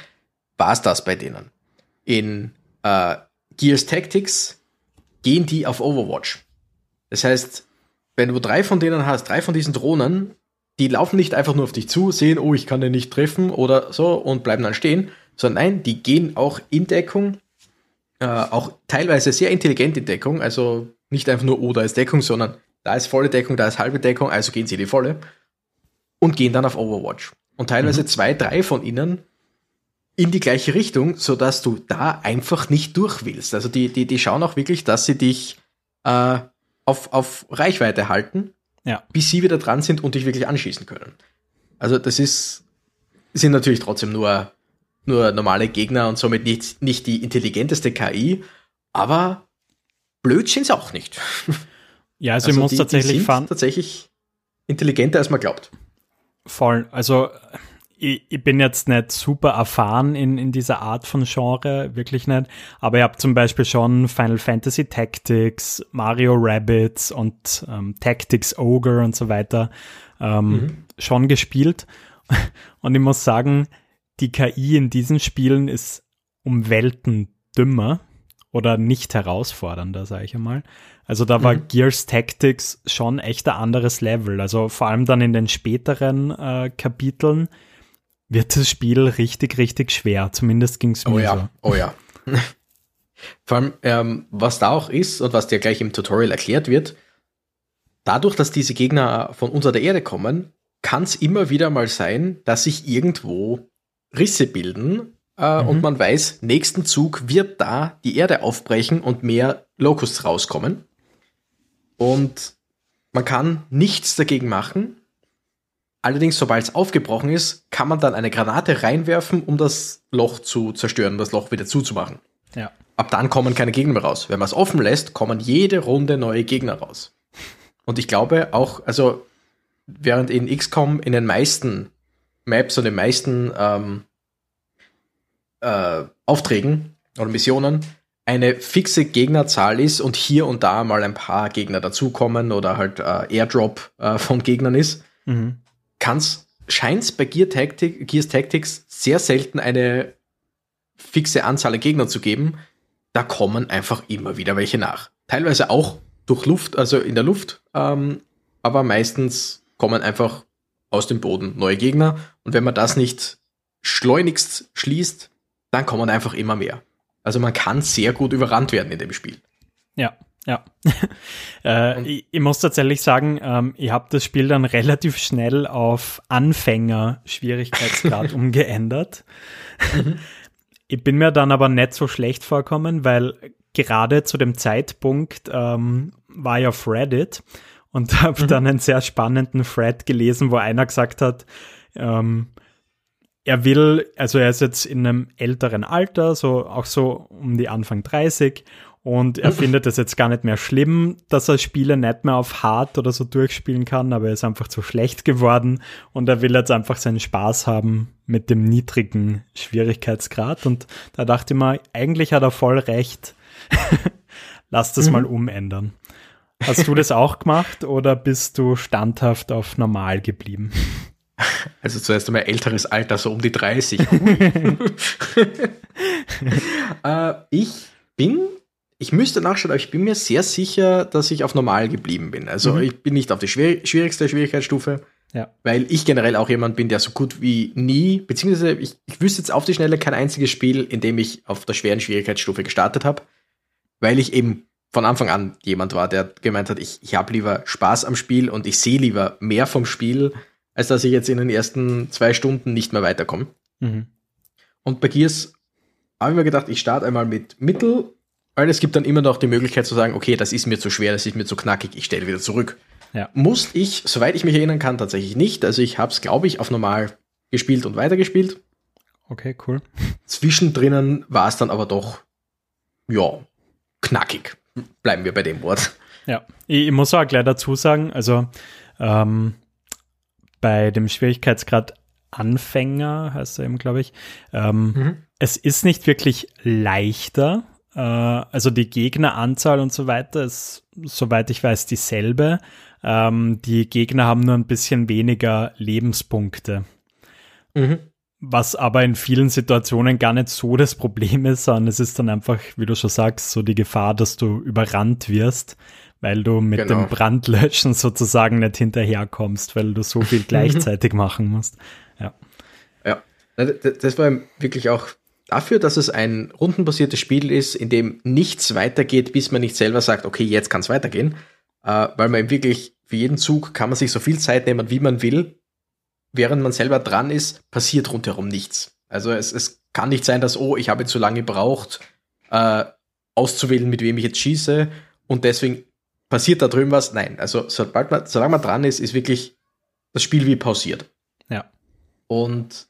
Speaker 1: war es das bei denen. In äh, Gears Tactics gehen die auf Overwatch. Das heißt, wenn du drei von denen hast, drei von diesen Drohnen, die laufen nicht einfach nur auf dich zu, sehen, oh, ich kann den nicht treffen oder so und bleiben dann stehen, sondern nein, die gehen auch in Deckung, äh, auch teilweise sehr intelligent in Deckung, also nicht einfach nur, oh, da ist Deckung, sondern da ist volle Deckung, da ist halbe Deckung, also gehen sie die volle und gehen dann auf Overwatch. Und teilweise mhm. zwei, drei von ihnen in die gleiche Richtung, so dass du da einfach nicht durch willst. Also die, die, die schauen auch wirklich, dass sie dich äh, auf, auf Reichweite halten
Speaker 2: ja.
Speaker 1: bis sie wieder dran sind und dich wirklich anschießen können. Also das ist, sind natürlich trotzdem nur, nur normale Gegner und somit nicht, nicht die intelligenteste KI, aber blöd sind sie auch nicht.
Speaker 2: Ja, also, also ich muss die, tatsächlich die
Speaker 1: sind tatsächlich intelligenter, als man glaubt.
Speaker 2: Voll. Also ich, ich, bin jetzt nicht super erfahren in, in dieser Art von Genre, wirklich nicht. Aber ich habe zum Beispiel schon Final Fantasy Tactics, Mario Rabbits und ähm, Tactics Ogre und so weiter ähm, mhm. schon gespielt. Und ich muss sagen, die KI in diesen Spielen ist um Welten dümmer oder nicht herausfordernder, sage ich einmal. Also da war mhm. Gears Tactics schon echt ein anderes Level. Also vor allem dann in den späteren äh, Kapiteln wird das Spiel richtig, richtig schwer. Zumindest ging es
Speaker 1: mir
Speaker 2: oh
Speaker 1: ja.
Speaker 2: so.
Speaker 1: Oh ja. Vor allem, ähm, was da auch ist und was dir gleich im Tutorial erklärt wird, dadurch, dass diese Gegner von unter der Erde kommen, kann es immer wieder mal sein, dass sich irgendwo Risse bilden äh, mhm. und man weiß, nächsten Zug wird da die Erde aufbrechen und mehr Locusts rauskommen. Und man kann nichts dagegen machen, Allerdings, sobald es aufgebrochen ist, kann man dann eine Granate reinwerfen, um das Loch zu zerstören, das Loch wieder zuzumachen.
Speaker 2: Ja.
Speaker 1: Ab dann kommen keine Gegner mehr raus. Wenn man es offen lässt, kommen jede Runde neue Gegner raus. Und ich glaube auch, also während in XCOM in den meisten Maps und den meisten ähm, äh, Aufträgen oder Missionen eine fixe Gegnerzahl ist und hier und da mal ein paar Gegner dazukommen oder halt äh, Airdrop äh, von Gegnern ist, mhm. kann's, scheint's bei Gear Tactic, Gears Tactics sehr selten eine fixe Anzahl an Gegnern zu geben. Da kommen einfach immer wieder welche nach. Teilweise auch durch Luft, also in der Luft, ähm, aber meistens kommen einfach aus dem Boden neue Gegner. Und wenn man das nicht schleunigst schließt, dann kommen einfach immer mehr. Also man kann sehr gut überrannt werden in dem Spiel.
Speaker 2: Ja, ja. äh, ich, ich, muss tatsächlich sagen, ähm, ich habe das Spiel dann relativ schnell auf Anfänger-Schwierigkeitsgrad umgeändert. Mhm. Ich bin mir dann aber nicht so schlecht vorkommen, weil gerade zu dem Zeitpunkt ähm, war ich auf Reddit und habe mhm. dann einen sehr spannenden Thread gelesen, wo einer gesagt hat, ähm, er will, also er ist jetzt in einem älteren Alter, so auch so um die Anfang 30 und er findet es jetzt gar nicht mehr schlimm, dass er Spiele nicht mehr auf Hard oder so durchspielen kann, aber er ist einfach zu schlecht geworden und er will jetzt einfach seinen Spaß haben mit dem niedrigen Schwierigkeitsgrad. Und da dachte ich mir, eigentlich hat er voll recht. Lass das mhm. mal umändern. Hast du das auch gemacht oder bist du standhaft auf normal geblieben?
Speaker 1: Also zuerst einmal älteres Alter, so um die 30. äh, ich bin, ich müsste nachschauen, aber ich bin mir sehr sicher, dass ich auf normal geblieben bin. Also mhm. ich bin nicht auf die schwer, schwierigste Schwierigkeitsstufe,
Speaker 2: ja.
Speaker 1: weil ich generell auch jemand bin, der so gut wie nie, beziehungsweise ich, ich wüsste jetzt auf die Schnelle kein einziges Spiel, in dem ich auf der schweren Schwierigkeitsstufe gestartet habe, weil ich eben von Anfang an jemand war, der gemeint hat, ich, ich habe lieber Spaß am Spiel und ich sehe lieber mehr vom Spiel, als dass ich jetzt in den ersten zwei Stunden nicht mehr weiterkomme. Mhm. Und bei Gears habe ich mir gedacht, ich starte einmal mit Mittel, weil es gibt dann immer noch die Möglichkeit zu sagen, okay, das ist mir zu schwer, das ist mir zu knackig, ich stelle wieder zurück.
Speaker 2: Ja.
Speaker 1: Musste ich, soweit ich mich erinnern kann, tatsächlich nicht. Also ich habe es, glaube ich, auf normal gespielt und weitergespielt.
Speaker 2: Okay, cool.
Speaker 1: Zwischendrin war es dann aber doch, ja, knackig. Bleiben wir bei dem Wort.
Speaker 2: Ja, ich, ich muss auch gleich dazu sagen, also ähm, bei dem Schwierigkeitsgrad Anfänger, heißt er eben, glaube ich. Ähm, mhm. Es ist nicht wirklich leichter. Äh, also die Gegneranzahl und so weiter ist, soweit ich weiß, dieselbe. Ähm, die Gegner haben nur ein bisschen weniger Lebenspunkte. Mhm. Was aber in vielen Situationen gar nicht so das Problem ist, sondern es ist dann einfach, wie du schon sagst, so die Gefahr, dass du überrannt wirst weil du mit genau. dem Brandlöschen sozusagen nicht hinterherkommst, weil du so viel gleichzeitig machen musst. Ja.
Speaker 1: Ja, das war wirklich auch dafür, dass es ein rundenbasiertes Spiel ist, in dem nichts weitergeht, bis man nicht selber sagt, okay, jetzt kann es weitergehen, äh, weil man wirklich für jeden Zug kann man sich so viel Zeit nehmen, wie man will. Während man selber dran ist, passiert rundherum nichts. Also es, es kann nicht sein, dass, oh, ich habe zu lange gebraucht, äh, auszuwählen, mit wem ich jetzt schieße und deswegen passiert da drüben was? Nein. Also sobald man, solange man dran ist, ist wirklich das Spiel wie pausiert.
Speaker 2: Ja.
Speaker 1: Und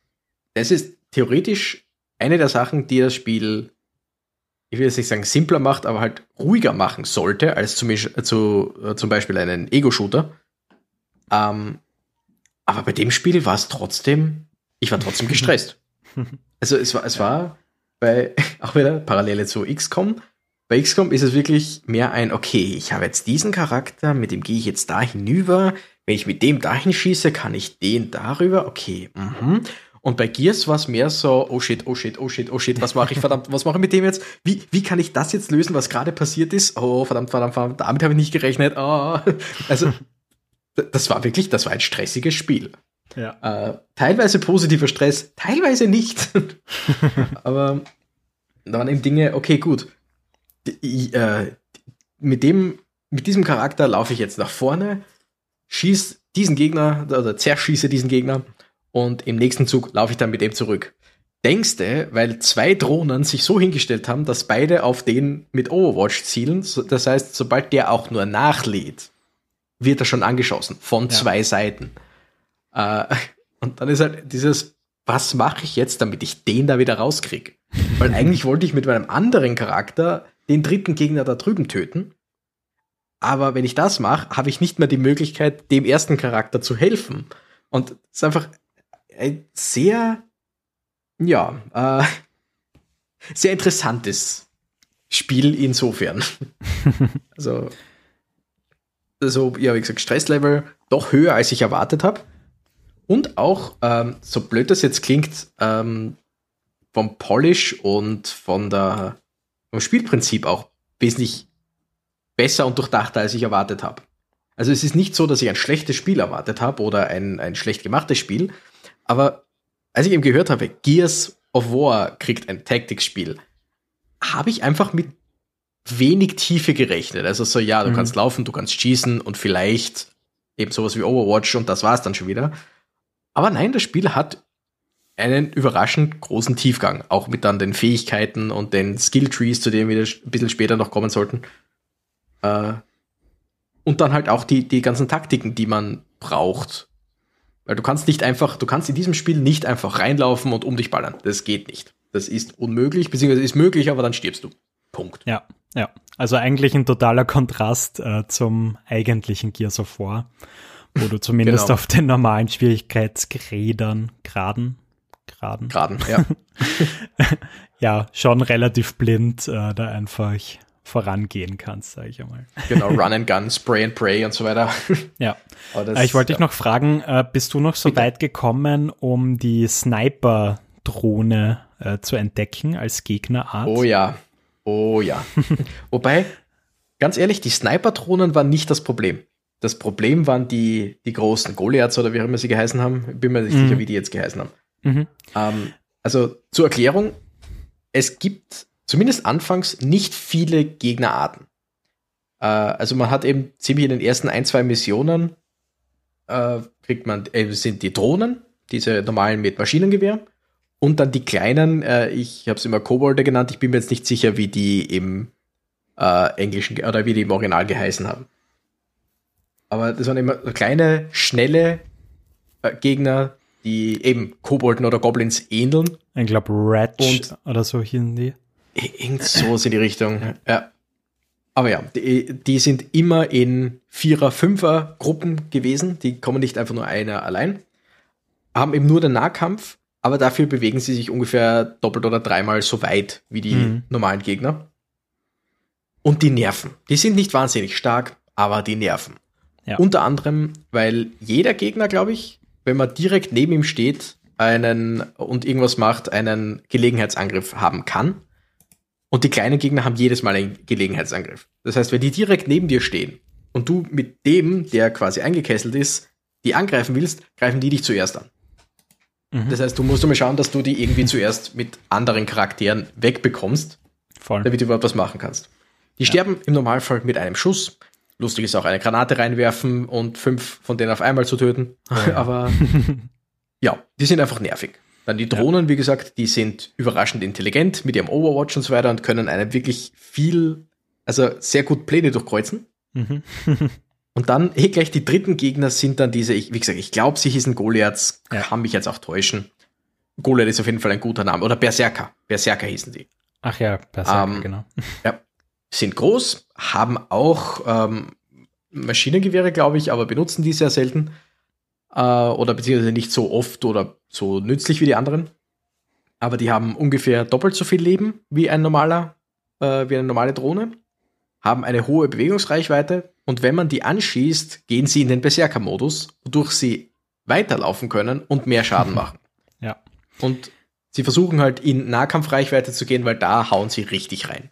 Speaker 1: das ist theoretisch eine der Sachen, die das Spiel, ich will jetzt nicht sagen simpler macht, aber halt ruhiger machen sollte, als zum, zu, äh, zum Beispiel einen Ego-Shooter. Ähm, aber bei dem Spiel war es trotzdem, ich war trotzdem gestresst. Also es war, es war bei, auch wieder Parallele zu XCOM, bei XCOM ist es wirklich mehr ein, okay, ich habe jetzt diesen Charakter, mit dem gehe ich jetzt da hinüber. Wenn ich mit dem dahin schieße, kann ich den darüber. Okay, mhm. Und bei Gears war es mehr so, oh shit, oh shit, oh shit, oh shit, was mache ich, verdammt, was mache ich mit dem jetzt? Wie, wie kann ich das jetzt lösen, was gerade passiert ist? Oh, verdammt, verdammt, verdammt, damit habe ich nicht gerechnet. Oh. Also, das war wirklich, das war ein stressiges Spiel.
Speaker 2: Ja.
Speaker 1: Äh, teilweise positiver Stress, teilweise nicht. Aber da waren eben Dinge, okay, gut äh, mit dem, mit diesem Charakter laufe ich jetzt nach vorne, schieß diesen Gegner oder zerschieße diesen Gegner und im nächsten Zug laufe ich dann mit dem zurück. Denkste, weil zwei Drohnen sich so hingestellt haben, dass beide auf den mit Overwatch zielen. Das heißt, sobald der auch nur nachlädt, wird er schon angeschossen von ja. zwei Seiten. Äh, und dann ist halt dieses, was mache ich jetzt, damit ich den da wieder rauskriege? Weil eigentlich wollte ich mit meinem anderen Charakter den dritten Gegner da drüben töten. Aber wenn ich das mache, habe ich nicht mehr die Möglichkeit, dem ersten Charakter zu helfen. Und es ist einfach ein sehr, ja, äh, sehr interessantes Spiel insofern. also, also, ja, wie gesagt, Stresslevel doch höher, als ich erwartet habe. Und auch, ähm, so blöd das jetzt klingt, ähm, vom Polish und von der, vom Spielprinzip auch wesentlich besser und durchdachter, als ich erwartet habe. Also es ist nicht so, dass ich ein schlechtes Spiel erwartet habe oder ein, ein schlecht gemachtes Spiel, aber als ich eben gehört habe, Gears of War kriegt ein Tactics-Spiel, habe ich einfach mit wenig Tiefe gerechnet. Also so, ja, du mhm. kannst laufen, du kannst schießen und vielleicht eben sowas wie Overwatch und das war's dann schon wieder. Aber nein, das Spiel hat einen überraschend großen Tiefgang, auch mit dann den Fähigkeiten und den Skill-Trees, zu denen wir ein bisschen später noch kommen sollten. Äh, und dann halt auch die, die ganzen Taktiken, die man braucht. Weil du kannst nicht einfach, du kannst in diesem Spiel nicht einfach reinlaufen und um dich ballern. Das geht nicht. Das ist unmöglich, beziehungsweise ist möglich, aber dann stirbst du. Punkt.
Speaker 2: Ja, ja. Also eigentlich ein totaler Kontrast äh, zum eigentlichen Gears of War, wo du zumindest genau. auf den normalen Schwierigkeitsgrädern, Graden, Graden.
Speaker 1: Graden, ja.
Speaker 2: ja, schon relativ blind äh, da einfach vorangehen kannst, sage ich einmal.
Speaker 1: Genau, Run and Gun, Spray and Pray und so weiter.
Speaker 2: Ja. Das, ich wollte ja. dich noch fragen, äh, bist du noch so Bitte? weit gekommen, um die Sniper-Drohne äh, zu entdecken als Gegnerart?
Speaker 1: Oh ja, oh ja. Wobei, ganz ehrlich, die Sniper-Drohnen waren nicht das Problem. Das Problem waren die, die großen Goliaths oder wie auch immer sie geheißen haben. Ich bin mir nicht mhm. sicher, wie die jetzt geheißen haben. Mhm. Ähm, also zur Erklärung, es gibt zumindest anfangs nicht viele Gegnerarten. Äh, also man hat eben ziemlich in den ersten ein, zwei Missionen äh, kriegt man, äh, sind die Drohnen, diese normalen mit Maschinengewehr. Und dann die kleinen, äh, ich habe es immer Kobolde genannt, ich bin mir jetzt nicht sicher, wie die im äh, Englischen oder wie die im Original geheißen haben. Aber das waren immer kleine, schnelle äh, Gegner, die eben Kobolden oder Goblins ähneln.
Speaker 2: Ich glaube, Ratch oder so hießen die.
Speaker 1: Irgend so in die Richtung. Ja. Aber ja, die, die sind immer in Vierer-, Fünfer-Gruppen gewesen. Die kommen nicht einfach nur einer allein. Haben eben nur den Nahkampf, aber dafür bewegen sie sich ungefähr doppelt oder dreimal so weit wie die mhm. normalen Gegner. Und die nerven. Die sind nicht wahnsinnig stark, aber die nerven. Ja. Unter anderem, weil jeder Gegner, glaube ich, wenn man direkt neben ihm steht, einen und irgendwas macht, einen Gelegenheitsangriff haben kann. Und die kleinen Gegner haben jedes Mal einen Gelegenheitsangriff. Das heißt, wenn die direkt neben dir stehen und du mit dem, der quasi eingekesselt ist, die angreifen willst, greifen die dich zuerst an. Mhm. Das heißt, du musst immer schauen, dass du die irgendwie zuerst mit anderen Charakteren wegbekommst, Voll. damit du überhaupt was machen kannst. Die ja. sterben im Normalfall mit einem Schuss. Lustig ist auch eine Granate reinwerfen und fünf von denen auf einmal zu töten. Oh ja. Aber ja, die sind einfach nervig. Dann die Drohnen, ja. wie gesagt, die sind überraschend intelligent mit ihrem Overwatch und so weiter und können einem wirklich viel, also sehr gut Pläne durchkreuzen. Mhm. und dann, eh gleich die dritten Gegner sind dann diese, ich, wie gesagt, ich glaube, sie hießen Goliaths, ja. kann mich jetzt auch täuschen. Goliath ist auf jeden Fall ein guter Name. Oder Berserker. Berserker hießen die.
Speaker 2: Ach ja, Berserker, ähm, genau.
Speaker 1: Ja. Sind groß, haben auch ähm, Maschinengewehre, glaube ich, aber benutzen die sehr selten äh, oder beziehungsweise nicht so oft oder so nützlich wie die anderen. Aber die haben ungefähr doppelt so viel Leben wie ein normaler, äh, wie eine normale Drohne, haben eine hohe Bewegungsreichweite und wenn man die anschießt, gehen sie in den Berserker-Modus, wodurch sie weiterlaufen können und mehr Schaden machen.
Speaker 2: Ja.
Speaker 1: Und sie versuchen halt in Nahkampfreichweite zu gehen, weil da hauen sie richtig rein.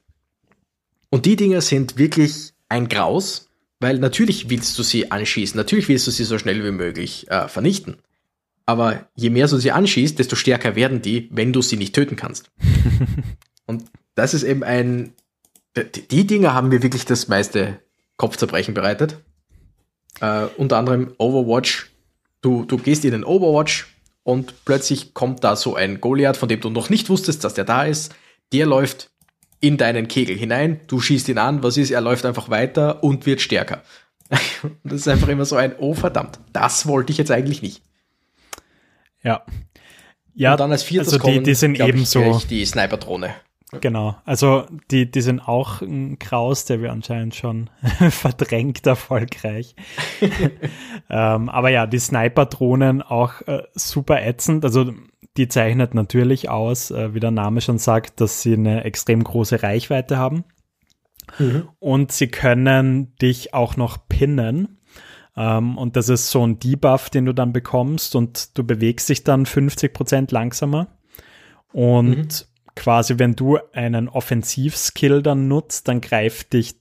Speaker 1: Und die Dinger sind wirklich ein Graus, weil natürlich willst du sie anschießen, natürlich willst du sie so schnell wie möglich äh, vernichten. Aber je mehr du sie anschießt, desto stärker werden die, wenn du sie nicht töten kannst. Und das ist eben ein. Die Dinge haben mir wirklich das meiste Kopfzerbrechen bereitet. Äh, unter anderem Overwatch. Du, du gehst in den Overwatch und plötzlich kommt da so ein Goliath, von dem du noch nicht wusstest, dass der da ist. Der läuft in deinen Kegel hinein, du schießt ihn an, was ist, er läuft einfach weiter und wird stärker. das ist einfach immer so ein, oh verdammt, das wollte ich jetzt eigentlich nicht.
Speaker 2: Ja.
Speaker 1: Ja, und dann als viertes
Speaker 2: also die, die sind ebenso
Speaker 1: die Sniper-Drohne.
Speaker 2: Genau, also die, die sind auch ein Kraus, der wir anscheinend schon verdrängt erfolgreich. ähm, aber ja, die Sniper-Drohnen auch äh, super ätzend. Also die zeichnet natürlich aus, äh, wie der Name schon sagt, dass sie eine extrem große Reichweite haben. Mhm. Und sie können dich auch noch pinnen. Ähm, und das ist so ein Debuff, den du dann bekommst und du bewegst dich dann 50 Prozent langsamer. Und mhm quasi, wenn du einen Offensivskill dann nutzt, dann greift dich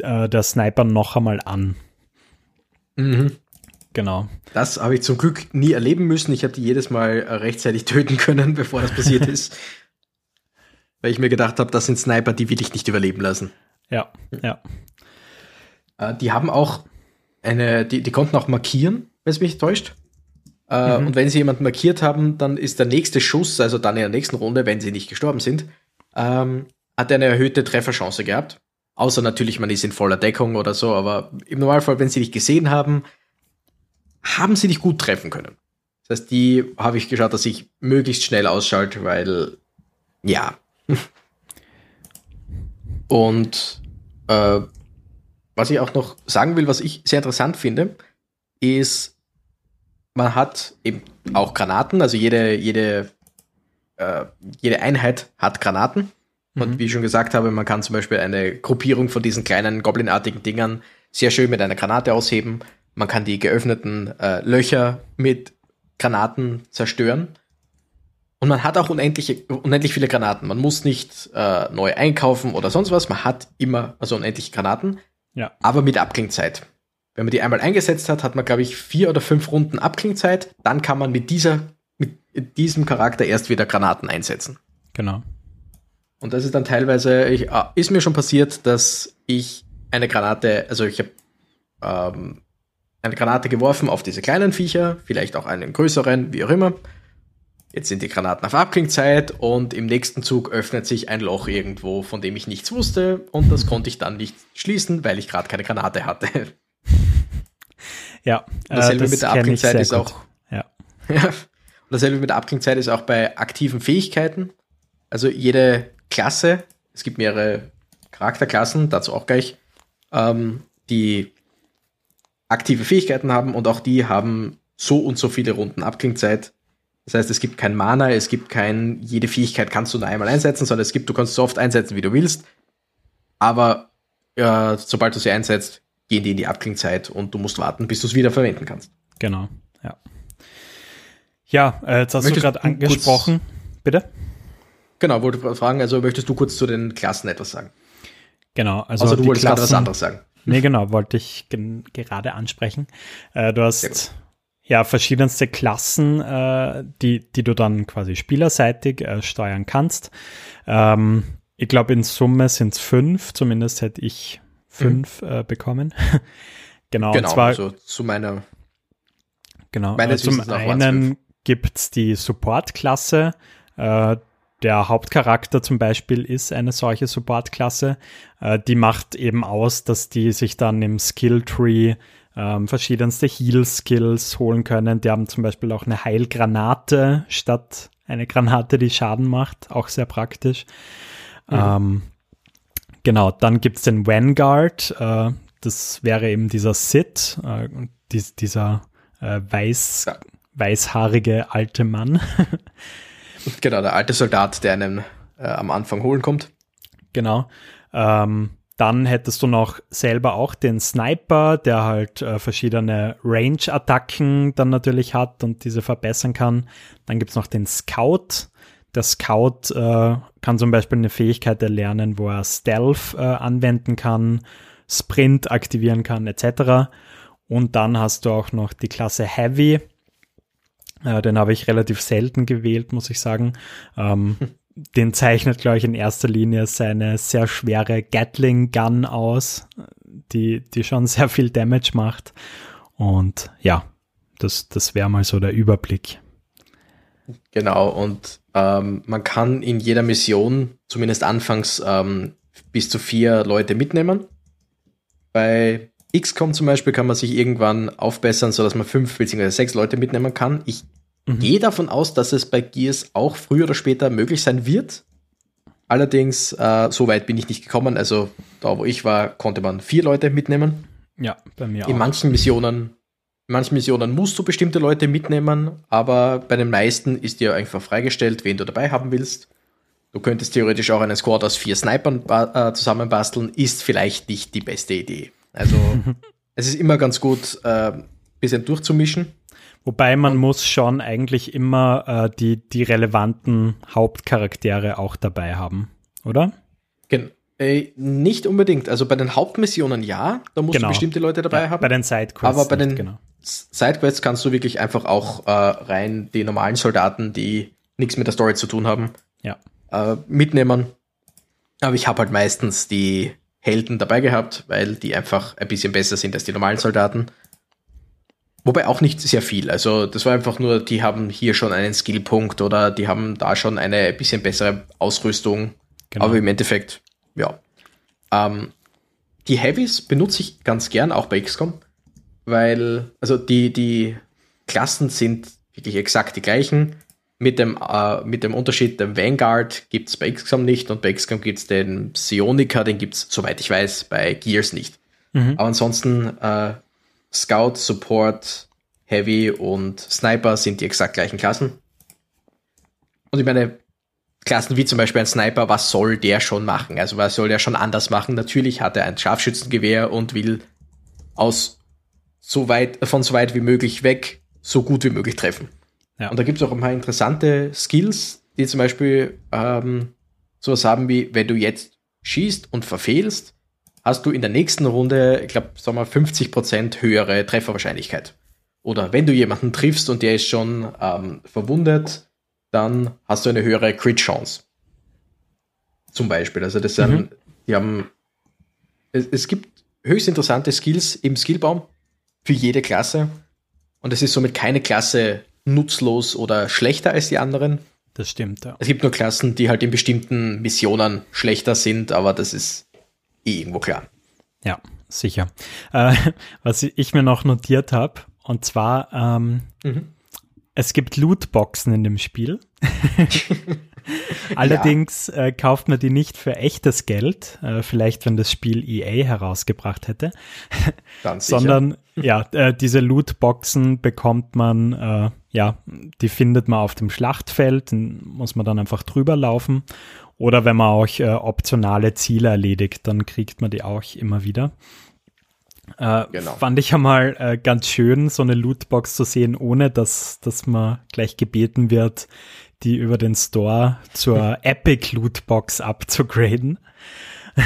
Speaker 2: äh, der Sniper noch einmal an.
Speaker 1: Mhm.
Speaker 2: Genau.
Speaker 1: Das habe ich zum Glück nie erleben müssen. Ich habe die jedes Mal äh, rechtzeitig töten können, bevor das passiert ist. Weil ich mir gedacht habe, das sind Sniper, die will ich nicht überleben lassen.
Speaker 2: Ja, ja.
Speaker 1: Äh, die haben auch eine, die, die konnten auch markieren, wenn es mich täuscht. Äh, mhm. Und wenn sie jemanden markiert haben, dann ist der nächste Schuss, also dann in der nächsten Runde, wenn sie nicht gestorben sind, ähm, hat er eine erhöhte Trefferchance gehabt. Außer natürlich, man ist in voller Deckung oder so, aber im Normalfall, wenn sie dich gesehen haben, haben sie dich gut treffen können. Das heißt, die habe ich geschaut, dass ich möglichst schnell ausschalte, weil ja. Und äh, was ich auch noch sagen will, was ich sehr interessant finde, ist, man hat eben auch Granaten, also jede, jede, äh, jede Einheit hat Granaten. Und mhm. wie ich schon gesagt habe, man kann zum Beispiel eine Gruppierung von diesen kleinen Goblin-artigen Dingern sehr schön mit einer Granate ausheben. Man kann die geöffneten äh, Löcher mit Granaten zerstören. Und man hat auch unendliche, unendlich viele Granaten. Man muss nicht äh, neu einkaufen oder sonst was. Man hat immer also unendliche Granaten.
Speaker 2: Ja.
Speaker 1: Aber mit Abklingzeit. Wenn man die einmal eingesetzt hat, hat man, glaube ich, vier oder fünf Runden Abklingzeit. Dann kann man mit dieser, mit diesem Charakter erst wieder Granaten einsetzen.
Speaker 2: Genau.
Speaker 1: Und das ist dann teilweise, ich, äh, ist mir schon passiert, dass ich eine Granate, also ich habe ähm, eine Granate geworfen auf diese kleinen Viecher, vielleicht auch einen größeren, wie auch immer. Jetzt sind die Granaten auf Abklingzeit und im nächsten Zug öffnet sich ein Loch irgendwo, von dem ich nichts wusste und das konnte ich dann nicht schließen, weil ich gerade keine Granate hatte.
Speaker 2: Ja,
Speaker 1: und dasselbe
Speaker 2: äh, das
Speaker 1: mit der Abklingzeit ist auch.
Speaker 2: Ja.
Speaker 1: ja. Und dasselbe mit der Abklingzeit ist auch bei aktiven Fähigkeiten. Also jede Klasse, es gibt mehrere Charakterklassen, dazu auch gleich, ähm, die aktive Fähigkeiten haben und auch die haben so und so viele Runden Abklingzeit. Das heißt, es gibt kein Mana, es gibt kein, jede Fähigkeit kannst du nur einmal einsetzen, sondern es gibt, du kannst so oft einsetzen, wie du willst. Aber äh, sobald du sie einsetzt, gehen die in die Abklingzeit und du musst warten, bis du es wieder verwenden kannst.
Speaker 2: Genau, ja. Ja, äh, jetzt hast möchtest du gerade angesprochen. Bitte?
Speaker 1: Genau, wollte fragen, also möchtest du kurz zu den Klassen etwas sagen?
Speaker 2: Genau, also
Speaker 1: also du wolltest gerade was anderes sagen.
Speaker 2: Nee, genau, wollte ich gerade ansprechen. Äh, du hast ja verschiedenste Klassen, äh, die, die du dann quasi spielerseitig äh, steuern kannst. Ähm, ich glaube, in Summe sind es fünf, zumindest hätte ich fünf mhm. äh, bekommen. genau,
Speaker 1: genau,
Speaker 2: und zwar
Speaker 1: also zu meiner.
Speaker 2: Genau, meine äh, zum einen gibt es die Support-Klasse. Der Hauptcharakter zum Beispiel ist eine solche Support-Klasse. Äh, die macht eben aus, dass die sich dann im Skill-Tree ähm, verschiedenste Heal-Skills holen können. Die haben zum Beispiel auch eine Heilgranate statt eine Granate, die Schaden macht. Auch sehr praktisch. Mhm. Ähm, Genau, dann gibt's den Vanguard. Äh, das wäre eben dieser Sid, äh, dies, dieser äh, weiß, ja. weißhaarige alte Mann.
Speaker 1: genau, der alte Soldat, der einen äh, am Anfang holen kommt.
Speaker 2: Genau. Ähm, dann hättest du noch selber auch den Sniper, der halt äh, verschiedene Range-Attacken dann natürlich hat und diese verbessern kann. Dann gibt's noch den Scout, der Scout äh, kann zum Beispiel eine Fähigkeit erlernen, wo er Stealth äh, anwenden kann, Sprint aktivieren kann, etc. Und dann hast du auch noch die Klasse Heavy. Äh, den habe ich relativ selten gewählt, muss ich sagen. Ähm, den zeichnet, glaube ich, in erster Linie seine sehr schwere Gatling Gun aus, die, die schon sehr viel Damage macht. Und ja, das, das wäre mal so der Überblick.
Speaker 1: Genau, und ähm, man kann in jeder Mission, zumindest anfangs, ähm, bis zu vier Leute mitnehmen. Bei XCOM zum Beispiel kann man sich irgendwann aufbessern, sodass man fünf bzw. sechs Leute mitnehmen kann. Ich Mhm. Gehe davon aus, dass es bei Gears auch früher oder später möglich sein wird. Allerdings, äh, so weit bin ich nicht gekommen. Also da, wo ich war, konnte man vier Leute mitnehmen.
Speaker 2: Ja, bei mir
Speaker 1: In auch. In manchen Missionen, in manchen Missionen musst du bestimmte Leute mitnehmen, aber bei den meisten ist dir einfach freigestellt, wen du dabei haben willst. Du könntest theoretisch auch einen Squad aus vier Snipern äh, zusammenbasteln, ist vielleicht nicht die beste Idee. Also es ist immer ganz gut, äh, bisschen durchzumischen.
Speaker 2: Wobei man muss schon eigentlich immer äh, die, die relevanten Hauptcharaktere auch dabei haben, oder?
Speaker 1: Genau. Äh, nicht unbedingt. Also bei den Hauptmissionen ja, da musst genau. du bestimmte Leute dabei ja, haben.
Speaker 2: Bei den Sidequests.
Speaker 1: Aber bei nicht, den genau. Sidequests kannst du wirklich einfach auch äh, rein die normalen Soldaten, die nichts mit der Story zu tun haben,
Speaker 2: ja.
Speaker 1: äh, mitnehmen. Aber ich habe halt meistens die Helden dabei gehabt, weil die einfach ein bisschen besser sind als die normalen Soldaten. Wobei auch nicht sehr viel. Also das war einfach nur, die haben hier schon einen Skillpunkt oder die haben da schon eine bisschen bessere Ausrüstung. Genau. Aber im Endeffekt, ja. Ähm, die Heavies benutze ich ganz gern, auch bei XCOM, weil, also die, die Klassen sind wirklich exakt die gleichen. Mit dem, äh, mit dem Unterschied, den Vanguard gibt es bei XCOM nicht und bei XCOM gibt es den Psionica, den gibt es, soweit ich weiß, bei Gears nicht. Mhm. Aber ansonsten äh, Scout, Support, Heavy und Sniper sind die exakt gleichen Klassen. Und ich meine, Klassen wie zum Beispiel ein Sniper, was soll der schon machen? Also was soll der schon anders machen? Natürlich hat er ein Scharfschützengewehr und will aus so weit, von so weit wie möglich weg so gut wie möglich treffen. Ja. Und da gibt es auch ein paar interessante Skills, die zum Beispiel ähm, sowas haben wie, wenn du jetzt schießt und verfehlst, hast du in der nächsten Runde, ich glaube, sagen wir 50% höhere Trefferwahrscheinlichkeit. Oder wenn du jemanden triffst und der ist schon ähm, verwundet, dann hast du eine höhere Crit-Chance. Zum Beispiel. Also das sind, mhm. die haben, es, es gibt höchst interessante Skills im Skillbaum für jede Klasse. Und es ist somit keine Klasse nutzlos oder schlechter als die anderen.
Speaker 2: Das stimmt, ja.
Speaker 1: Es gibt nur Klassen, die halt in bestimmten Missionen schlechter sind, aber das ist eh irgendwo klar.
Speaker 2: Ja, sicher. Äh, was ich mir noch notiert habe, und zwar, ähm, mhm. es gibt Lootboxen in dem Spiel. Allerdings ja. äh, kauft man die nicht für echtes Geld, äh, vielleicht wenn das Spiel EA herausgebracht hätte, sondern ja, äh, diese Lootboxen bekommt man, äh, ja, die findet man auf dem Schlachtfeld, muss man dann einfach drüber laufen oder wenn man auch äh, optionale Ziele erledigt, dann kriegt man die auch immer wieder. Äh, genau. Fand ich ja mal äh, ganz schön, so eine Lootbox zu sehen, ohne dass, dass man gleich gebeten wird, die über den Store zur Epic Lootbox abzugraden.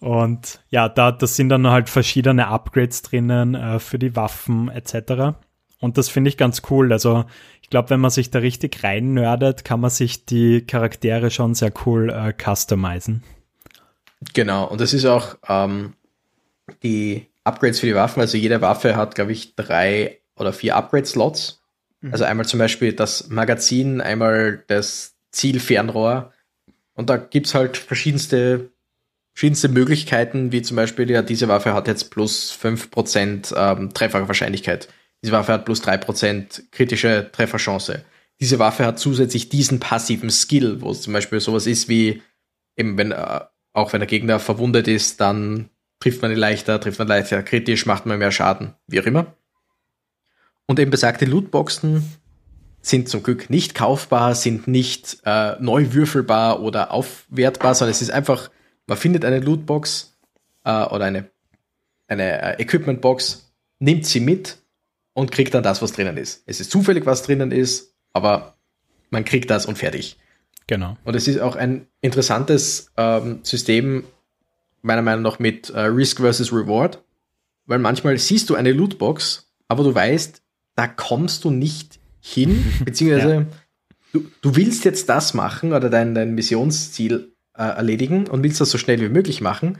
Speaker 2: Und ja, da das sind dann halt verschiedene Upgrades drinnen äh, für die Waffen etc. Und das finde ich ganz cool. Also ich glaube, wenn man sich da richtig rein nerdet, kann man sich die Charaktere schon sehr cool äh, customizen.
Speaker 1: Genau, und das ist auch ähm, die Upgrades für die Waffen. Also jede Waffe hat, glaube ich, drei oder vier Upgrade-Slots. Mhm. Also einmal zum Beispiel das Magazin, einmal das Zielfernrohr. Und da gibt es halt verschiedenste, verschiedenste Möglichkeiten, wie zum Beispiel, ja, diese Waffe hat jetzt plus 5% ähm, Trefferwahrscheinlichkeit. Diese Waffe hat plus 3% kritische Trefferchance. Diese Waffe hat zusätzlich diesen passiven Skill, wo es zum Beispiel sowas ist wie, eben wenn, äh, auch wenn der Gegner verwundet ist, dann trifft man ihn leichter, trifft man leichter kritisch, macht man mehr Schaden, wie auch immer. Und eben besagte Lootboxen sind zum Glück nicht kaufbar, sind nicht äh, neu würfelbar oder aufwertbar, sondern es ist einfach, man findet eine Lootbox äh, oder eine, eine äh, Equipmentbox, nimmt sie mit und kriegt dann das, was drinnen ist. Es ist zufällig, was drinnen ist, aber man kriegt das und fertig.
Speaker 2: Genau.
Speaker 1: Und es ist auch ein interessantes ähm, System, meiner Meinung nach, mit äh, Risk versus Reward, weil manchmal siehst du eine Lootbox, aber du weißt, da kommst du nicht hin, beziehungsweise ja. du, du willst jetzt das machen oder dein, dein Missionsziel äh, erledigen und willst das so schnell wie möglich machen,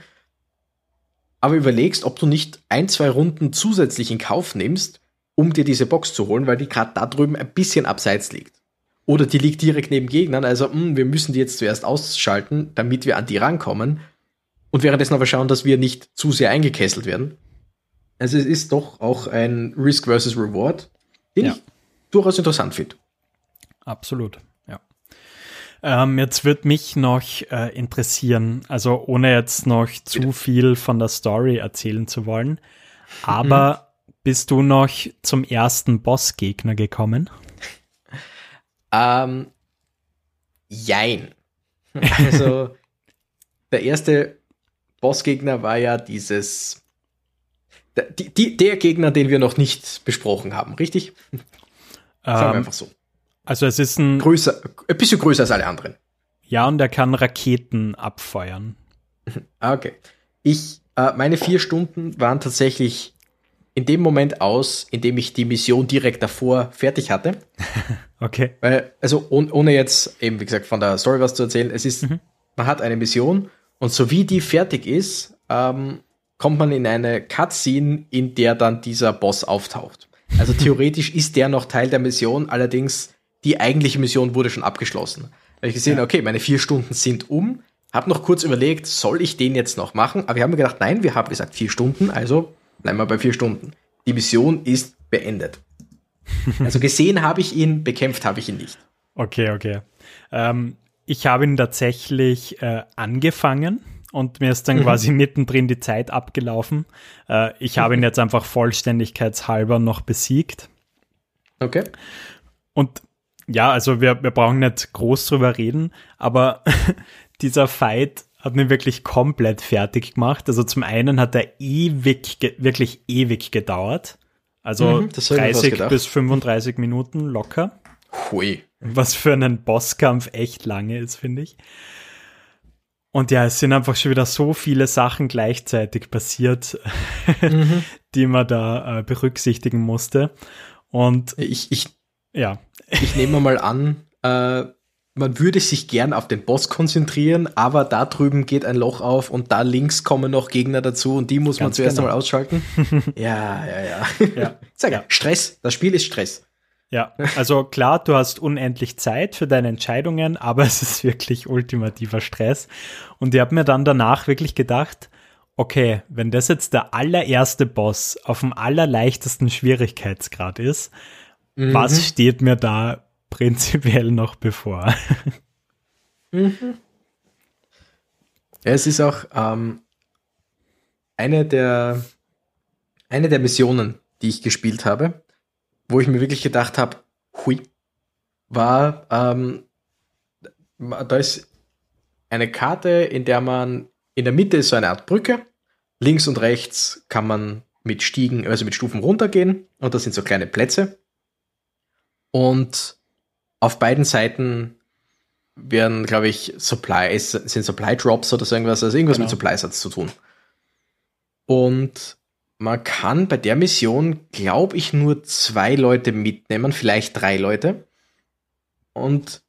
Speaker 1: aber überlegst, ob du nicht ein, zwei Runden zusätzlich in Kauf nimmst, um dir diese Box zu holen, weil die gerade da drüben ein bisschen abseits liegt. Oder die liegt direkt neben Gegnern, also mh, hm, wir müssen die jetzt zuerst ausschalten, damit wir an die rankommen. Und währenddessen aber schauen, dass wir nicht zu sehr eingekesselt werden. Also es ist doch auch ein Risk versus Reward, den ja. ich durchaus interessant finde.
Speaker 2: Absolut, ja. Ähm, jetzt wird mich noch äh, interessieren, also ohne jetzt noch zu viel von der Story erzählen zu wollen, aber mhm. bist du noch zum ersten Bossgegner gekommen?
Speaker 1: Ähm, jein. Also, der erste Bossgegner war ja dieses. Der, die, der Gegner, den wir noch nicht besprochen haben, richtig?
Speaker 2: Sagen wir ähm, einfach so. Also es ist ein.
Speaker 1: Größer, ein bisschen größer als alle anderen.
Speaker 2: Ja, und er kann Raketen abfeuern.
Speaker 1: Ah, okay. Ich, äh, meine vier Stunden waren tatsächlich in dem Moment aus, in dem ich die Mission direkt davor fertig hatte.
Speaker 2: okay.
Speaker 1: Weil, also ohne, ohne jetzt eben, wie gesagt, von der Story was zu erzählen, es ist, mhm. man hat eine Mission und so wie die fertig ist, ähm, kommt man in eine Cutscene, in der dann dieser Boss auftaucht. Also theoretisch ist der noch Teil der Mission, allerdings die eigentliche Mission wurde schon abgeschlossen. Da habe ich gesehen, ja. okay, meine vier Stunden sind um, habe noch kurz überlegt, soll ich den jetzt noch machen? Aber wir haben mir gedacht, nein, wir haben gesagt vier Stunden, also bleiben wir bei vier Stunden. Die Mission ist beendet. Also gesehen habe ich ihn, bekämpft habe ich ihn nicht.
Speaker 2: Okay, okay. Ähm, ich habe ihn tatsächlich äh, angefangen und mir ist dann mhm. quasi mittendrin die Zeit abgelaufen. Äh, ich habe ihn jetzt einfach vollständigkeitshalber noch besiegt.
Speaker 1: Okay.
Speaker 2: Und ja, also wir, wir brauchen nicht groß drüber reden, aber dieser Fight hat mir wirklich komplett fertig gemacht. Also zum einen hat er ewig, wirklich ewig gedauert. Also mhm, 30 bis 35 Minuten locker.
Speaker 1: Hui.
Speaker 2: Was für einen Bosskampf echt lange ist, finde ich. Und ja, es sind einfach schon wieder so viele Sachen gleichzeitig passiert, mhm. die man da äh, berücksichtigen musste. Und
Speaker 1: ich, ich, ja. Ich nehme mal an, äh, man würde sich gern auf den Boss konzentrieren, aber da drüben geht ein Loch auf und da links kommen noch Gegner dazu und die muss Ganz man zuerst genau. einmal ausschalten. ja, ja, ja. ja. Sag ja. Stress. Das Spiel ist Stress.
Speaker 2: Ja, also klar, du hast unendlich Zeit für deine Entscheidungen, aber es ist wirklich ultimativer Stress. Und ich habe mir dann danach wirklich gedacht, okay, wenn das jetzt der allererste Boss auf dem allerleichtesten Schwierigkeitsgrad ist, mhm. was steht mir da prinzipiell noch bevor.
Speaker 1: Mhm. es ist auch ähm, eine, der, eine der Missionen, die ich gespielt habe, wo ich mir wirklich gedacht habe, hui, war, ähm, da ist eine Karte, in der man in der Mitte ist so eine Art Brücke, links und rechts kann man mit Stiegen, also mit Stufen runtergehen und das sind so kleine Plätze. Und auf beiden Seiten werden, glaube ich, Supplies, sind Supply Drops oder so irgendwas, also irgendwas genau. mit Supply-Satz zu tun. Und man kann bei der Mission, glaube ich, nur zwei Leute mitnehmen, vielleicht drei Leute. Und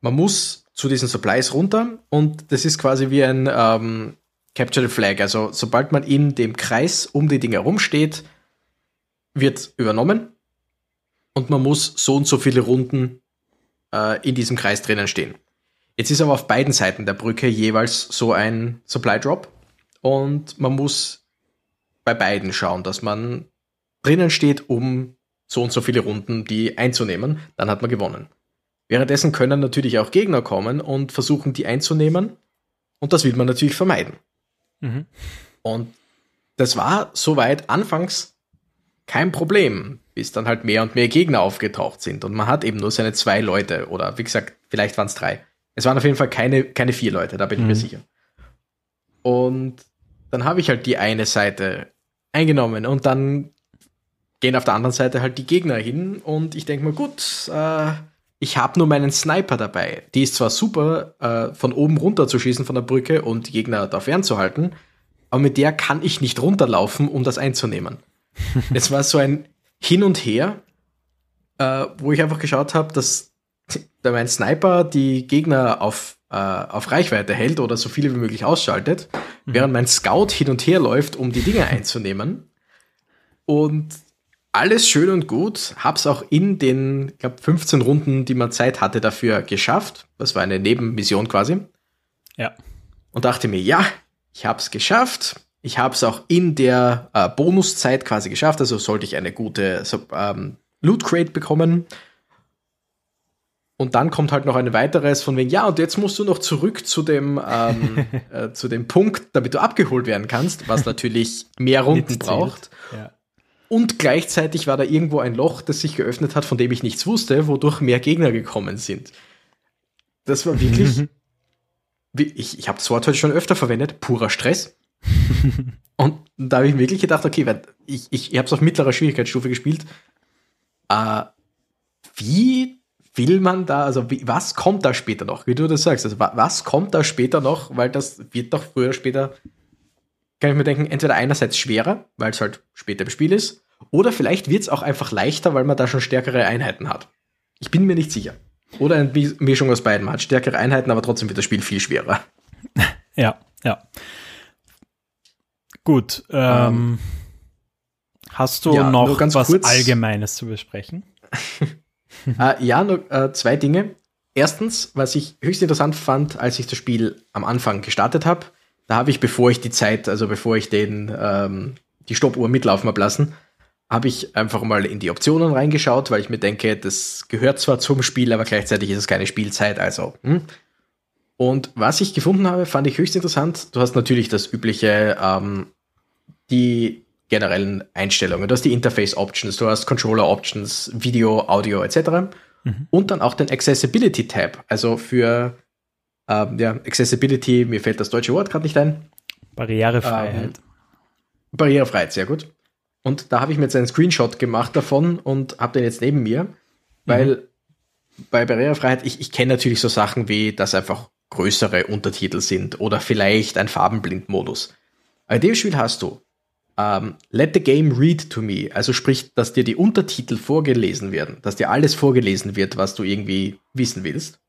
Speaker 1: man muss zu diesen Supplies runter und das ist quasi wie ein ähm, Capture the Flag. Also sobald man in dem Kreis um die Dinge herumsteht, wird übernommen und man muss so und so viele Runden äh, in diesem Kreis drinnen stehen. Jetzt ist aber auf beiden Seiten der Brücke jeweils so ein Supply Drop und man muss bei beiden schauen, dass man drinnen steht, um so und so viele Runden die einzunehmen, dann hat man gewonnen. Währenddessen können natürlich auch Gegner kommen und versuchen, die einzunehmen. Und das will man natürlich vermeiden. Mhm. Und das war soweit anfangs kein Problem bis dann halt mehr und mehr Gegner aufgetaucht sind. Und man hat eben nur seine zwei Leute oder wie gesagt, vielleicht waren es drei. Es waren auf jeden Fall keine, keine vier Leute, da bin mhm. ich mir mhm. sicher. Und dann habe ich halt die eine Seite eingenommen und dann gehen auf der anderen Seite halt die Gegner hin und ich denke mir, gut, äh, ich habe nur meinen Sniper dabei. Die ist zwar super, äh, von oben runter zu schießen von der Brücke und die Gegner da fernzuhalten, aber mit der kann ich nicht runterlaufen, um das einzunehmen. Es war so ein hin und her, äh, wo ich einfach geschaut habe, dass mein Sniper die Gegner auf, äh, auf Reichweite hält oder so viele wie möglich ausschaltet, mhm. während mein Scout hin und her läuft, um die Dinge einzunehmen. Und alles schön und gut, hab's auch in den, ich glaube, 15 Runden, die man Zeit hatte, dafür geschafft. Das war eine Nebenmission quasi.
Speaker 2: Ja.
Speaker 1: Und dachte mir, ja, ich hab's geschafft. Ich habe es auch in der äh, Bonuszeit quasi geschafft, also sollte ich eine gute ähm, Loot Crate bekommen. Und dann kommt halt noch ein weiteres von wegen, ja, und jetzt musst du noch zurück zu dem, ähm, äh, zu dem Punkt, damit du abgeholt werden kannst, was natürlich mehr Runden braucht. Ja. Und gleichzeitig war da irgendwo ein Loch, das sich geöffnet hat, von dem ich nichts wusste, wodurch mehr Gegner gekommen sind. Das war wirklich, ich, ich habe das Wort heute schon öfter verwendet, purer Stress. und da habe ich wirklich gedacht, okay, ich, ich, ich habe es auf mittlerer Schwierigkeitsstufe gespielt. Äh, wie will man da, also wie, was kommt da später noch, wie du das sagst? Also was kommt da später noch, weil das wird doch früher oder später, kann ich mir denken, entweder einerseits schwerer, weil es halt später im Spiel ist, oder vielleicht wird es auch einfach leichter, weil man da schon stärkere Einheiten hat. Ich bin mir nicht sicher. Oder eine Mischung aus beiden. Man hat stärkere Einheiten, aber trotzdem wird das Spiel viel schwerer.
Speaker 2: Ja, ja. Gut. Ähm, ähm, hast du ja, noch was kurz. Allgemeines zu besprechen?
Speaker 1: äh, ja, nur äh, zwei Dinge. Erstens, was ich höchst interessant fand, als ich das Spiel am Anfang gestartet habe, da habe ich, bevor ich die Zeit, also bevor ich den, ähm, die Stoppuhr mitlaufen habe lassen, habe ich einfach mal in die Optionen reingeschaut, weil ich mir denke, das gehört zwar zum Spiel, aber gleichzeitig ist es keine Spielzeit, also. Hm. Und was ich gefunden habe, fand ich höchst interessant. Du hast natürlich das übliche, ähm, die generellen Einstellungen. Du hast die Interface Options, du hast Controller Options, Video, Audio etc. Mhm. Und dann auch den Accessibility Tab, also für ähm, ja, Accessibility, mir fällt das deutsche Wort gerade nicht ein.
Speaker 2: Barrierefreiheit. Ähm,
Speaker 1: Barrierefreiheit, sehr gut. Und da habe ich mir jetzt einen Screenshot gemacht davon und habe den jetzt neben mir, weil mhm. bei Barrierefreiheit, ich, ich kenne natürlich so Sachen wie, dass einfach größere Untertitel sind oder vielleicht ein Farbenblindmodus. Bei dem Spiel hast du um, ähm, Let the game read to me, also sprich, dass dir die Untertitel vorgelesen werden, dass dir alles vorgelesen wird, was du irgendwie wissen willst.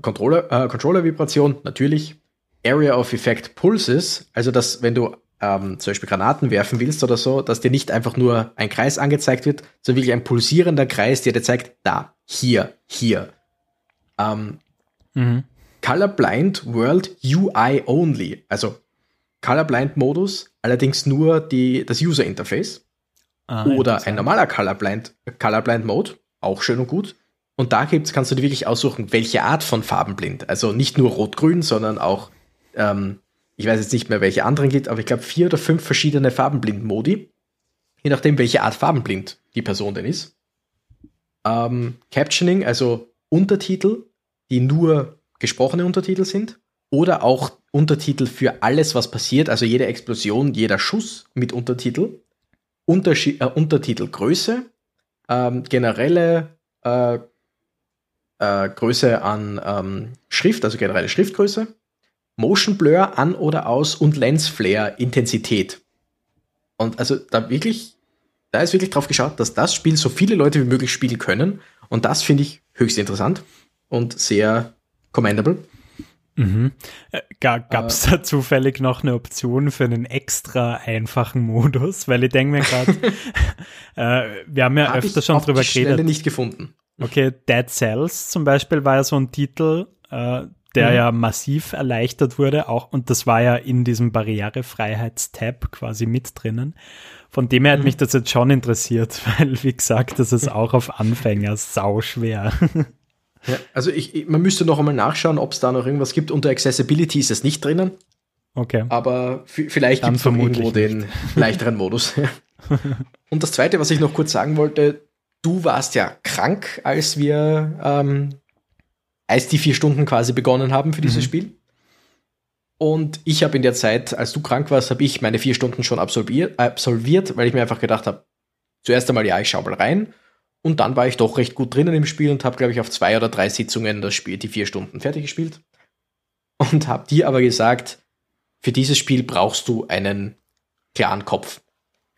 Speaker 1: Controller, äh, Controller-Vibration, natürlich. Area of Effect Pulses, also dass, wenn du ähm, zum Beispiel Granaten werfen willst oder so, dass dir nicht einfach nur ein Kreis angezeigt wird, sondern wirklich ein pulsierender Kreis, der dir zeigt, da, hier, hier. Ähm, mhm. Colorblind World UI Only, also Colorblind Modus, allerdings nur die, das User Interface. Ah, oder ein normaler Colorblind, Colorblind Mode, auch schön und gut. Und da gibt's, kannst du dir wirklich aussuchen, welche Art von Farbenblind. Also nicht nur Rot-Grün, sondern auch ähm, ich weiß jetzt nicht mehr, welche anderen gibt, aber ich glaube vier oder fünf verschiedene Farbenblind-Modi. Je nachdem, welche Art Farbenblind die Person denn ist. Ähm, Captioning, also Untertitel, die nur gesprochene Untertitel sind. Oder auch Untertitel für alles, was passiert, also jede Explosion, jeder Schuss mit Untertitel. Unterschied, äh, Untertitelgröße, ähm, generelle äh, äh, Größe an ähm, Schrift, also generelle Schriftgröße Motion Blur an oder aus und Lens Flare Intensität. Und also da wirklich, da ist wirklich drauf geschaut, dass das Spiel so viele Leute wie möglich spielen können. Und das finde ich höchst interessant und sehr commendable.
Speaker 2: Mhm. Äh, Gab es äh, da zufällig noch eine Option für einen extra einfachen Modus? Weil ich denke mir gerade, äh, wir haben ja hab öfter schon drüber geredet.
Speaker 1: nicht gefunden.
Speaker 2: Okay, Dead Cells zum Beispiel war ja so ein Titel, äh, der mhm. ja massiv erleichtert wurde, auch, und das war ja in diesem Barrierefreiheitstab quasi mit drinnen. Von dem her hat mhm. mich das jetzt schon interessiert, weil, wie gesagt, das ist auch auf Anfänger sau schwer.
Speaker 1: Ja, also ich, man müsste noch einmal nachschauen, ob es da noch irgendwas gibt. Unter Accessibility ist es nicht drinnen.
Speaker 2: Okay.
Speaker 1: Aber vielleicht gibt es irgendwo den leichteren Modus. Und das Zweite, was ich noch kurz sagen wollte, du warst ja krank, als wir ähm, als die vier Stunden quasi begonnen haben für dieses mhm. Spiel. Und ich habe in der Zeit, als du krank warst, habe ich meine vier Stunden schon absolviert, absolviert, weil ich mir einfach gedacht habe, zuerst einmal, ja, ich schau mal rein. Und dann war ich doch recht gut drinnen im Spiel und habe, glaube ich, auf zwei oder drei Sitzungen das Spiel, die vier Stunden fertig gespielt. Und habe dir aber gesagt, für dieses Spiel brauchst du einen klaren Kopf.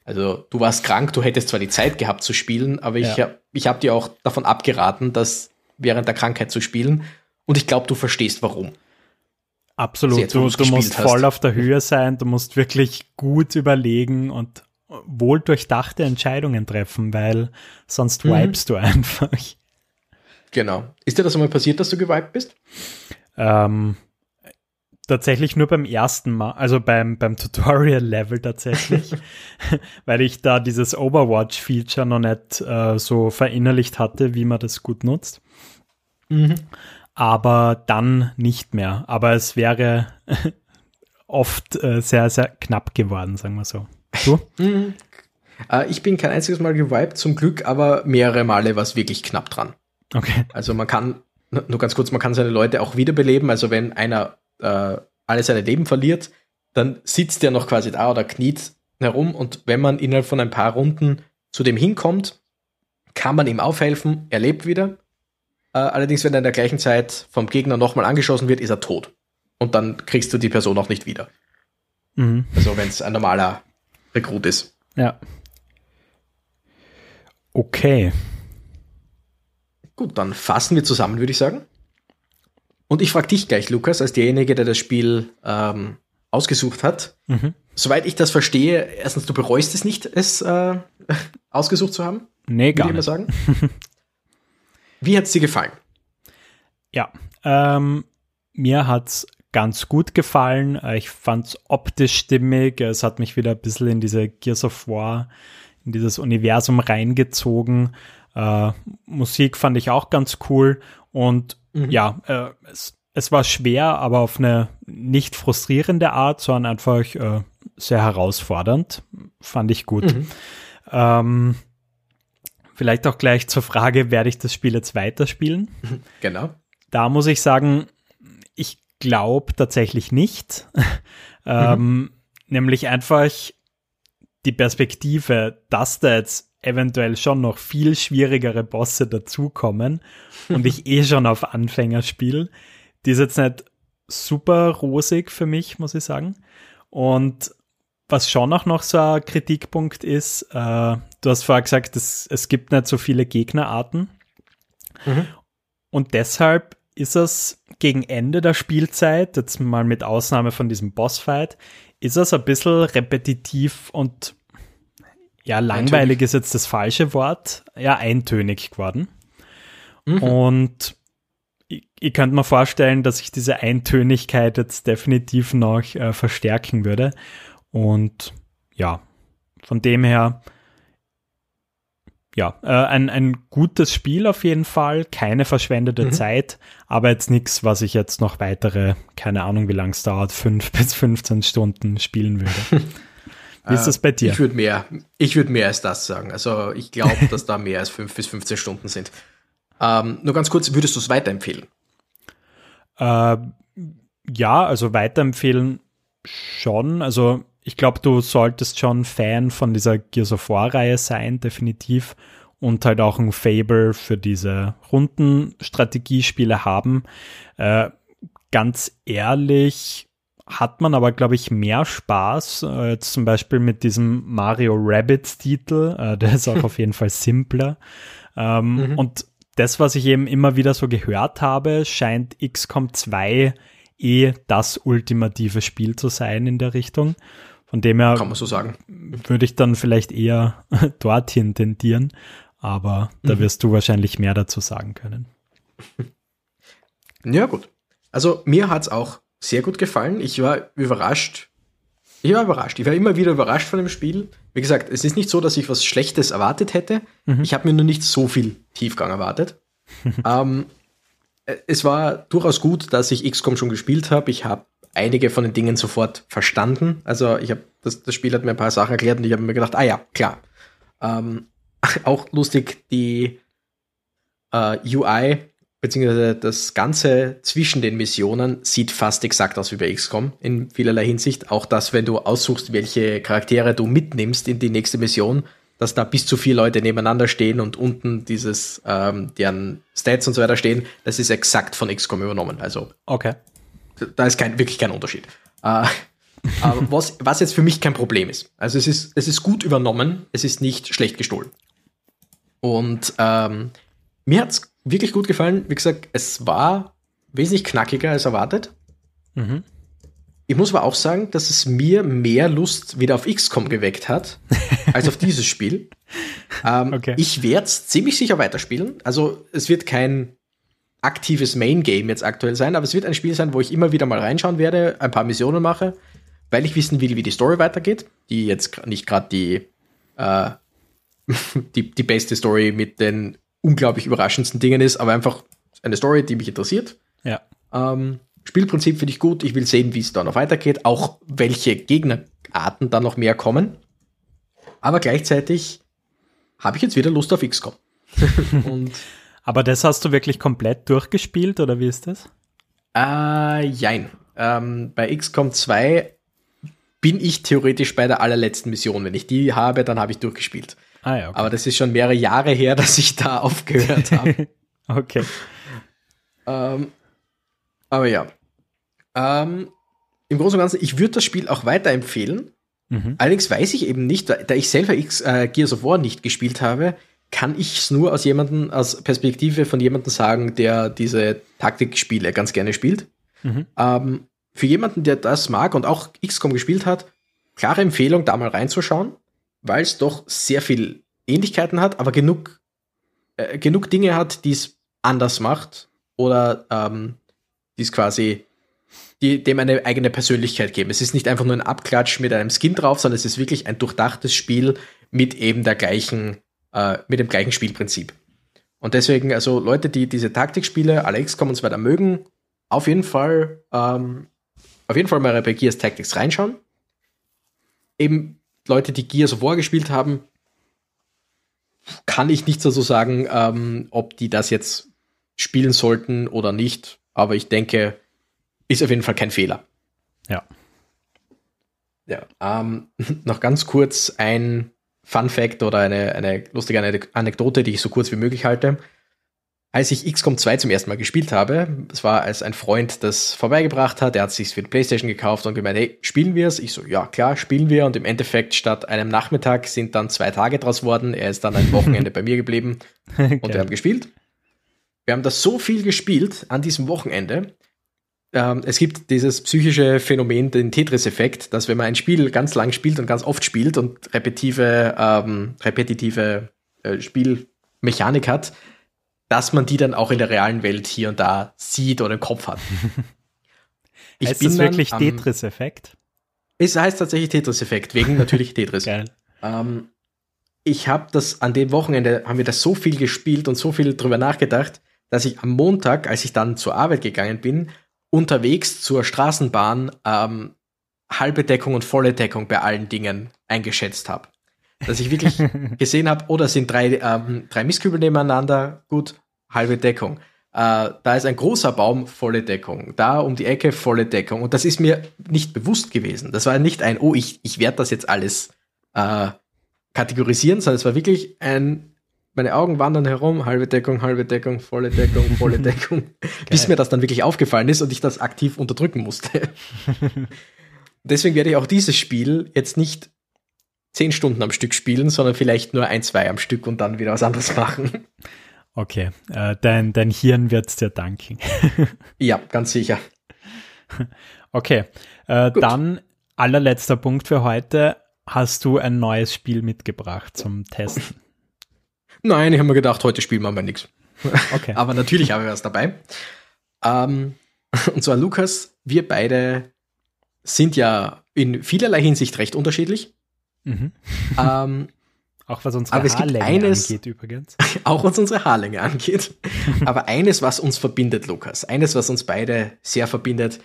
Speaker 1: Also du warst krank, du hättest zwar die Zeit gehabt zu spielen, aber ich ja. habe ich hab dir auch davon abgeraten, dass während der Krankheit zu spielen. Und ich glaube, du verstehst warum.
Speaker 2: Absolut. Du, du musst hast. voll auf der Höhe sein, du musst wirklich gut überlegen und wohl durchdachte Entscheidungen treffen, weil sonst mhm. wipest du einfach.
Speaker 1: Genau. Ist dir das einmal passiert, dass du gewiped bist?
Speaker 2: Ähm, tatsächlich nur beim ersten Mal, also beim, beim Tutorial-Level tatsächlich, weil ich da dieses Overwatch-Feature noch nicht äh, so verinnerlicht hatte, wie man das gut nutzt. Mhm. Aber dann nicht mehr. Aber es wäre oft äh, sehr, sehr knapp geworden, sagen wir so. Du?
Speaker 1: Mhm. Äh, ich bin kein einziges Mal gewiped, zum Glück, aber mehrere Male war es wirklich knapp dran.
Speaker 2: Okay.
Speaker 1: Also man kann, nur ganz kurz, man kann seine Leute auch wiederbeleben. Also wenn einer äh, alle seine Leben verliert, dann sitzt der noch quasi da oder kniet herum und wenn man innerhalb von ein paar Runden zu dem hinkommt, kann man ihm aufhelfen, er lebt wieder. Äh, allerdings, wenn er in der gleichen Zeit vom Gegner nochmal angeschossen wird, ist er tot. Und dann kriegst du die Person auch nicht wieder. Mhm. Also wenn es ein normaler Rekrut ist.
Speaker 2: Ja. Okay.
Speaker 1: Gut, dann fassen wir zusammen, würde ich sagen. Und ich frage dich gleich, Lukas, als derjenige, der das Spiel ähm, ausgesucht hat. Mhm. Soweit ich das verstehe, erstens, du bereust es nicht, es äh, ausgesucht zu haben?
Speaker 2: Nee, gar
Speaker 1: nicht. Sagen. Wie hat es dir gefallen?
Speaker 2: Ja, ähm, mir hat es ganz gut gefallen. Ich fand es optisch stimmig. Es hat mich wieder ein bisschen in diese Gears of War, in dieses Universum reingezogen. Äh, Musik fand ich auch ganz cool. Und Mhm. Ja, äh, es, es war schwer, aber auf eine nicht frustrierende Art, sondern einfach äh, sehr herausfordernd. Fand ich gut. Mhm. Ähm, vielleicht auch gleich zur Frage, werde ich das Spiel jetzt weiterspielen?
Speaker 1: Genau.
Speaker 2: Da muss ich sagen, ich glaube tatsächlich nicht. ähm, mhm. Nämlich einfach die Perspektive, dass da jetzt eventuell schon noch viel schwierigere Bosse dazukommen und ich eh schon auf Anfänger spiele. Die ist jetzt nicht super rosig für mich, muss ich sagen. Und was schon auch noch so ein Kritikpunkt ist, äh, du hast vorher gesagt, es, es gibt nicht so viele Gegnerarten. Mhm. Und deshalb ist es gegen Ende der Spielzeit, jetzt mal mit Ausnahme von diesem Bossfight, ist es ein bisschen repetitiv und ja, langweilig eintönig. ist jetzt das falsche Wort, ja, eintönig geworden. Mhm. Und ich, ich könnte mir vorstellen, dass sich diese Eintönigkeit jetzt definitiv noch äh, verstärken würde. Und ja, von dem her, ja, äh, ein, ein gutes Spiel auf jeden Fall, keine verschwendete mhm. Zeit, aber jetzt nichts, was ich jetzt noch weitere, keine Ahnung, wie lang es dauert, fünf bis 15 Stunden spielen würde. Wie ist das bei dir?
Speaker 1: Ich würde mehr, ich würde mehr als das sagen. Also ich glaube, dass da mehr als fünf bis 15 Stunden sind. Ähm, nur ganz kurz, würdest du es weiterempfehlen?
Speaker 2: Äh, ja, also weiterempfehlen schon. Also ich glaube, du solltest schon Fan von dieser Gears of War-Reihe sein, definitiv. Und halt auch ein Fable für diese Rundenstrategiespiele haben. Äh, ganz ehrlich, hat man aber, glaube ich, mehr Spaß. Äh, jetzt zum Beispiel mit diesem Mario Rabbit-Titel. Äh, der ist auch auf jeden Fall simpler. Ähm, mhm. Und das, was ich eben immer wieder so gehört habe, scheint XCOM 2 eh das ultimative Spiel zu sein in der Richtung. Von dem her
Speaker 1: Kann man so sagen.
Speaker 2: würde ich dann vielleicht eher dorthin tendieren. Aber da mhm. wirst du wahrscheinlich mehr dazu sagen können.
Speaker 1: Ja, gut. Also mir hat es auch sehr gut gefallen. Ich war überrascht. Ich war überrascht. Ich war immer wieder überrascht von dem Spiel. Wie gesagt, es ist nicht so, dass ich was Schlechtes erwartet hätte. Mhm. Ich habe mir nur nicht so viel Tiefgang erwartet. ähm, es war durchaus gut, dass ich XCOM schon gespielt habe. Ich habe einige von den Dingen sofort verstanden. Also ich habe das, das Spiel hat mir ein paar Sachen erklärt und ich habe mir gedacht, ah ja, klar. Ähm, auch lustig, die äh, UI beziehungsweise das Ganze zwischen den Missionen sieht fast exakt aus wie bei XCOM in vielerlei Hinsicht. Auch das, wenn du aussuchst, welche Charaktere du mitnimmst in die nächste Mission, dass da bis zu vier Leute nebeneinander stehen und unten dieses, ähm, deren Stats und so weiter stehen, das ist exakt von XCOM übernommen. Also,
Speaker 2: okay.
Speaker 1: Da ist kein, wirklich kein Unterschied. Äh, was, was jetzt für mich kein Problem ist. Also es ist, es ist gut übernommen, es ist nicht schlecht gestohlen. Und ähm, mir hat's wirklich gut gefallen. Wie gesagt, es war wesentlich knackiger als erwartet. Mhm. Ich muss aber auch sagen, dass es mir mehr Lust wieder auf XCOM geweckt hat, als auf dieses Spiel. Ähm, okay. Ich werde es ziemlich sicher weiterspielen. Also es wird kein aktives Main-Game jetzt aktuell sein, aber es wird ein Spiel sein, wo ich immer wieder mal reinschauen werde, ein paar Missionen mache, weil ich wissen will, wie die Story weitergeht, die jetzt nicht gerade die, äh, die, die beste Story mit den unglaublich überraschendsten Dingen ist, aber einfach eine Story, die mich interessiert.
Speaker 2: Ja.
Speaker 1: Ähm, Spielprinzip finde ich gut. Ich will sehen, wie es da noch weitergeht, auch welche Gegnerarten da noch mehr kommen. Aber gleichzeitig habe ich jetzt wieder Lust auf XCOM.
Speaker 2: Und Aber das hast du wirklich komplett durchgespielt oder wie ist das?
Speaker 1: Äh, jein. Ähm, bei XCOM 2 bin ich theoretisch bei der allerletzten Mission. Wenn ich die habe, dann habe ich durchgespielt. Ah, ja, okay. Aber das ist schon mehrere Jahre her, dass ich da aufgehört habe.
Speaker 2: okay.
Speaker 1: Ähm, aber ja. Ähm, Im Großen und Ganzen, ich würde das Spiel auch weiterempfehlen. Mhm. Allerdings weiß ich eben nicht, da ich selber X, äh, Gears of War nicht gespielt habe, kann ich es nur aus jemanden, aus Perspektive von jemandem sagen, der diese Taktikspiele ganz gerne spielt. Mhm. Ähm, für jemanden, der das mag und auch XCOM gespielt hat, klare Empfehlung, da mal reinzuschauen, weil es doch sehr viel Ähnlichkeiten hat, aber genug, äh, genug Dinge hat, die es anders macht oder ähm, die es quasi die, dem eine eigene Persönlichkeit geben. Es ist nicht einfach nur ein Abklatsch mit einem Skin drauf, sondern es ist wirklich ein durchdachtes Spiel mit eben der gleichen äh, mit dem gleichen Spielprinzip. Und deswegen, also Leute, die diese Taktikspiele, alle XCOM und so weiter mögen, auf jeden Fall, ähm, auf jeden Fall mal bei Gears Tactics reinschauen. Eben Leute, die Gears of War gespielt haben, kann ich nicht so sagen, ähm, ob die das jetzt spielen sollten oder nicht. Aber ich denke, ist auf jeden Fall kein Fehler.
Speaker 2: Ja.
Speaker 1: Ja. Ähm, noch ganz kurz ein Fun Fact oder eine, eine lustige Anekdote, die ich so kurz wie möglich halte. Als ich XCOM 2 zum ersten Mal gespielt habe, es war als ein Freund das vorbeigebracht hat, er hat sich für die Playstation gekauft und gemeint, hey, spielen wir es? Ich so, ja, klar, spielen wir. Und im Endeffekt statt einem Nachmittag sind dann zwei Tage draus worden. Er ist dann ein Wochenende bei mir geblieben und wir haben gespielt. Wir haben das so viel gespielt an diesem Wochenende, ähm, es gibt dieses psychische Phänomen, den Tetris-Effekt, dass wenn man ein Spiel ganz lang spielt und ganz oft spielt und repetitive, ähm, repetitive äh, Spielmechanik hat, dass man die dann auch in der realen Welt hier und da sieht oder im Kopf hat.
Speaker 2: Ich heißt bin das wirklich Tetris-Effekt?
Speaker 1: Es heißt tatsächlich Tetris-Effekt, wegen natürlich Tetris. Ähm, ich habe das an dem Wochenende, haben wir das so viel gespielt und so viel drüber nachgedacht, dass ich am Montag, als ich dann zur Arbeit gegangen bin, unterwegs zur Straßenbahn ähm, halbe Deckung und volle Deckung bei allen Dingen eingeschätzt habe. Dass ich wirklich gesehen habe, oh, da sind drei, ähm, drei Mistkübel nebeneinander, gut, halbe Deckung. Äh, da ist ein großer Baum, volle Deckung. Da um die Ecke, volle Deckung. Und das ist mir nicht bewusst gewesen. Das war nicht ein, oh, ich, ich werde das jetzt alles äh, kategorisieren, sondern es war wirklich ein meine Augen wandern herum, halbe Deckung, halbe Deckung, volle Deckung, volle Deckung, bis mir das dann wirklich aufgefallen ist und ich das aktiv unterdrücken musste. Deswegen werde ich auch dieses Spiel jetzt nicht zehn Stunden am Stück spielen, sondern vielleicht nur ein, zwei am Stück und dann wieder was anderes machen.
Speaker 2: Okay, äh, dein, dein Hirn wird's dir danken.
Speaker 1: ja, ganz sicher.
Speaker 2: Okay, äh, dann allerletzter Punkt für heute. Hast du ein neues Spiel mitgebracht zum Testen?
Speaker 1: Nein, ich habe mir gedacht, heute spielen wir mal nichts. Okay. Aber natürlich habe ich was dabei. Ähm, und zwar Lukas, wir beide sind ja in vielerlei Hinsicht recht unterschiedlich. Mhm.
Speaker 2: Ähm, auch was unsere Haarlänge eines, angeht übrigens.
Speaker 1: Auch was unsere Haarlänge angeht. Aber eines, was uns verbindet, Lukas, eines, was uns beide sehr verbindet,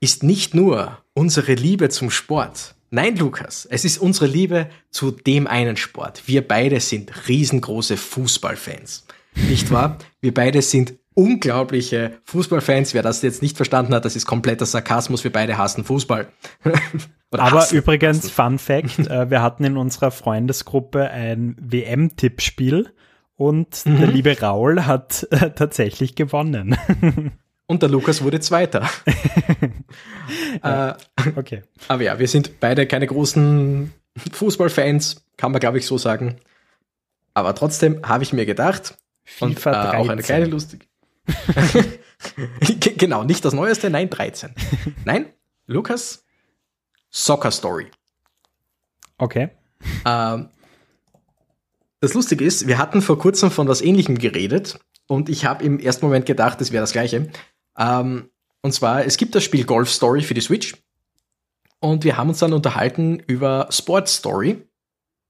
Speaker 1: ist nicht nur unsere Liebe zum Sport, Nein, Lukas, es ist unsere Liebe zu dem einen Sport. Wir beide sind riesengroße Fußballfans. Nicht wahr? Wir beide sind unglaubliche Fußballfans. Wer das jetzt nicht verstanden hat, das ist kompletter Sarkasmus. Wir beide hassen Fußball.
Speaker 2: Aber hassen, übrigens. Fun Fact, äh, wir hatten in unserer Freundesgruppe ein WM-Tippspiel und mhm. der liebe Raul hat äh, tatsächlich gewonnen.
Speaker 1: Und der Lukas wurde Zweiter. äh, okay. Aber ja, wir sind beide keine großen Fußballfans, kann man glaube ich so sagen. Aber trotzdem habe ich mir gedacht,
Speaker 2: und, äh,
Speaker 1: auch eine kleine lustige. genau, nicht das Neueste, nein, 13. nein, Lukas, Soccer Story.
Speaker 2: Okay.
Speaker 1: Ähm, das Lustige ist, wir hatten vor kurzem von was Ähnlichem geredet und ich habe im ersten Moment gedacht, das wäre das gleiche. Ähm, und zwar, es gibt das Spiel Golf Story für die Switch. Und wir haben uns dann unterhalten über Sports Story.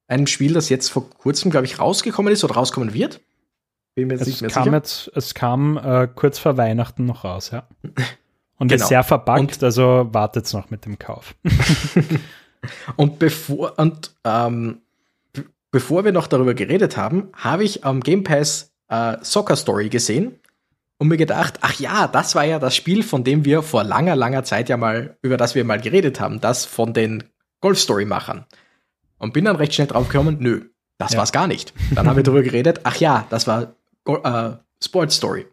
Speaker 1: Ein Spiel, das jetzt vor kurzem, glaube ich, rausgekommen ist oder rauskommen wird.
Speaker 2: Bin mir es nicht mehr kam sicher. Jetzt, es kam äh, kurz vor Weihnachten noch raus, ja. Und genau. ist sehr verpackt, und, also wartet noch mit dem Kauf.
Speaker 1: und bevor, und ähm, bevor wir noch darüber geredet haben, habe ich am Game Pass äh, Soccer Story gesehen und mir gedacht, ach ja, das war ja das Spiel, von dem wir vor langer, langer Zeit ja mal, über das wir mal geredet haben, das von den Golf Story Machern. Und bin dann recht schnell drauf gekommen, nö, das ja. war's gar nicht. Dann haben wir darüber geredet, ach ja, das war äh, Sports Story.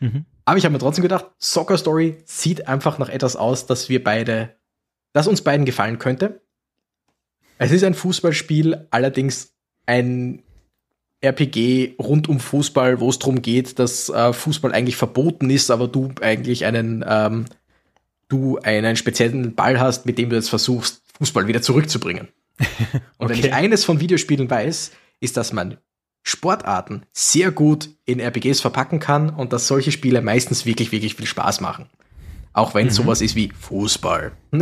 Speaker 1: Mhm. Aber ich habe mir trotzdem gedacht, Soccer Story sieht einfach nach etwas aus, dass wir beide, das uns beiden gefallen könnte. Es ist ein Fußballspiel, allerdings ein RPG rund um Fußball, wo es darum geht, dass äh, Fußball eigentlich verboten ist, aber du eigentlich einen, ähm, du einen speziellen Ball hast, mit dem du jetzt versuchst, Fußball wieder zurückzubringen. Und okay. wenn ich eines von Videospielen weiß, ist, dass man Sportarten sehr gut in RPGs verpacken kann und dass solche Spiele meistens wirklich, wirklich viel Spaß machen. Auch wenn mhm. sowas ist wie Fußball.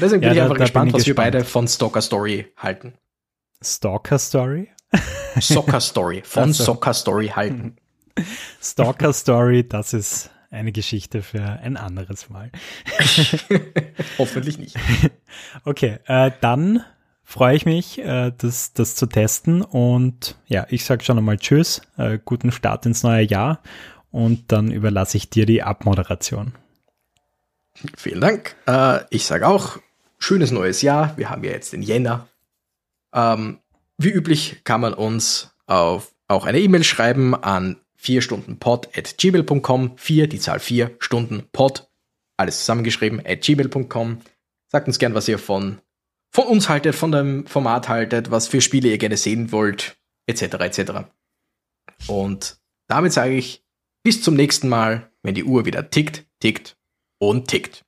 Speaker 1: Deswegen bin ja, ich einfach da, gespannt, was gespannt. wir beide von Stalker Story halten.
Speaker 2: Stalker Story?
Speaker 1: Soccer Story, von also. Soccer Story halten.
Speaker 2: Stalker Story, das ist eine Geschichte für ein anderes Mal.
Speaker 1: Hoffentlich nicht.
Speaker 2: Okay, äh, dann freue ich mich, äh, das, das zu testen und ja, ich sage schon einmal Tschüss, äh, guten Start ins neue Jahr und dann überlasse ich dir die Abmoderation.
Speaker 1: Vielen Dank. Äh, ich sage auch schönes neues Jahr. Wir haben ja jetzt den Jänner. Ähm, wie üblich kann man uns auf auch eine E-Mail schreiben an 4 Stunden pod at gmail.com. 4, die Zahl 4 Stunden pod, alles zusammengeschrieben, at gmail.com. Sagt uns gern, was ihr von, von uns haltet, von dem Format haltet, was für Spiele ihr gerne sehen wollt, etc. etc. Und damit sage ich bis zum nächsten Mal, wenn die Uhr wieder tickt, tickt und tickt.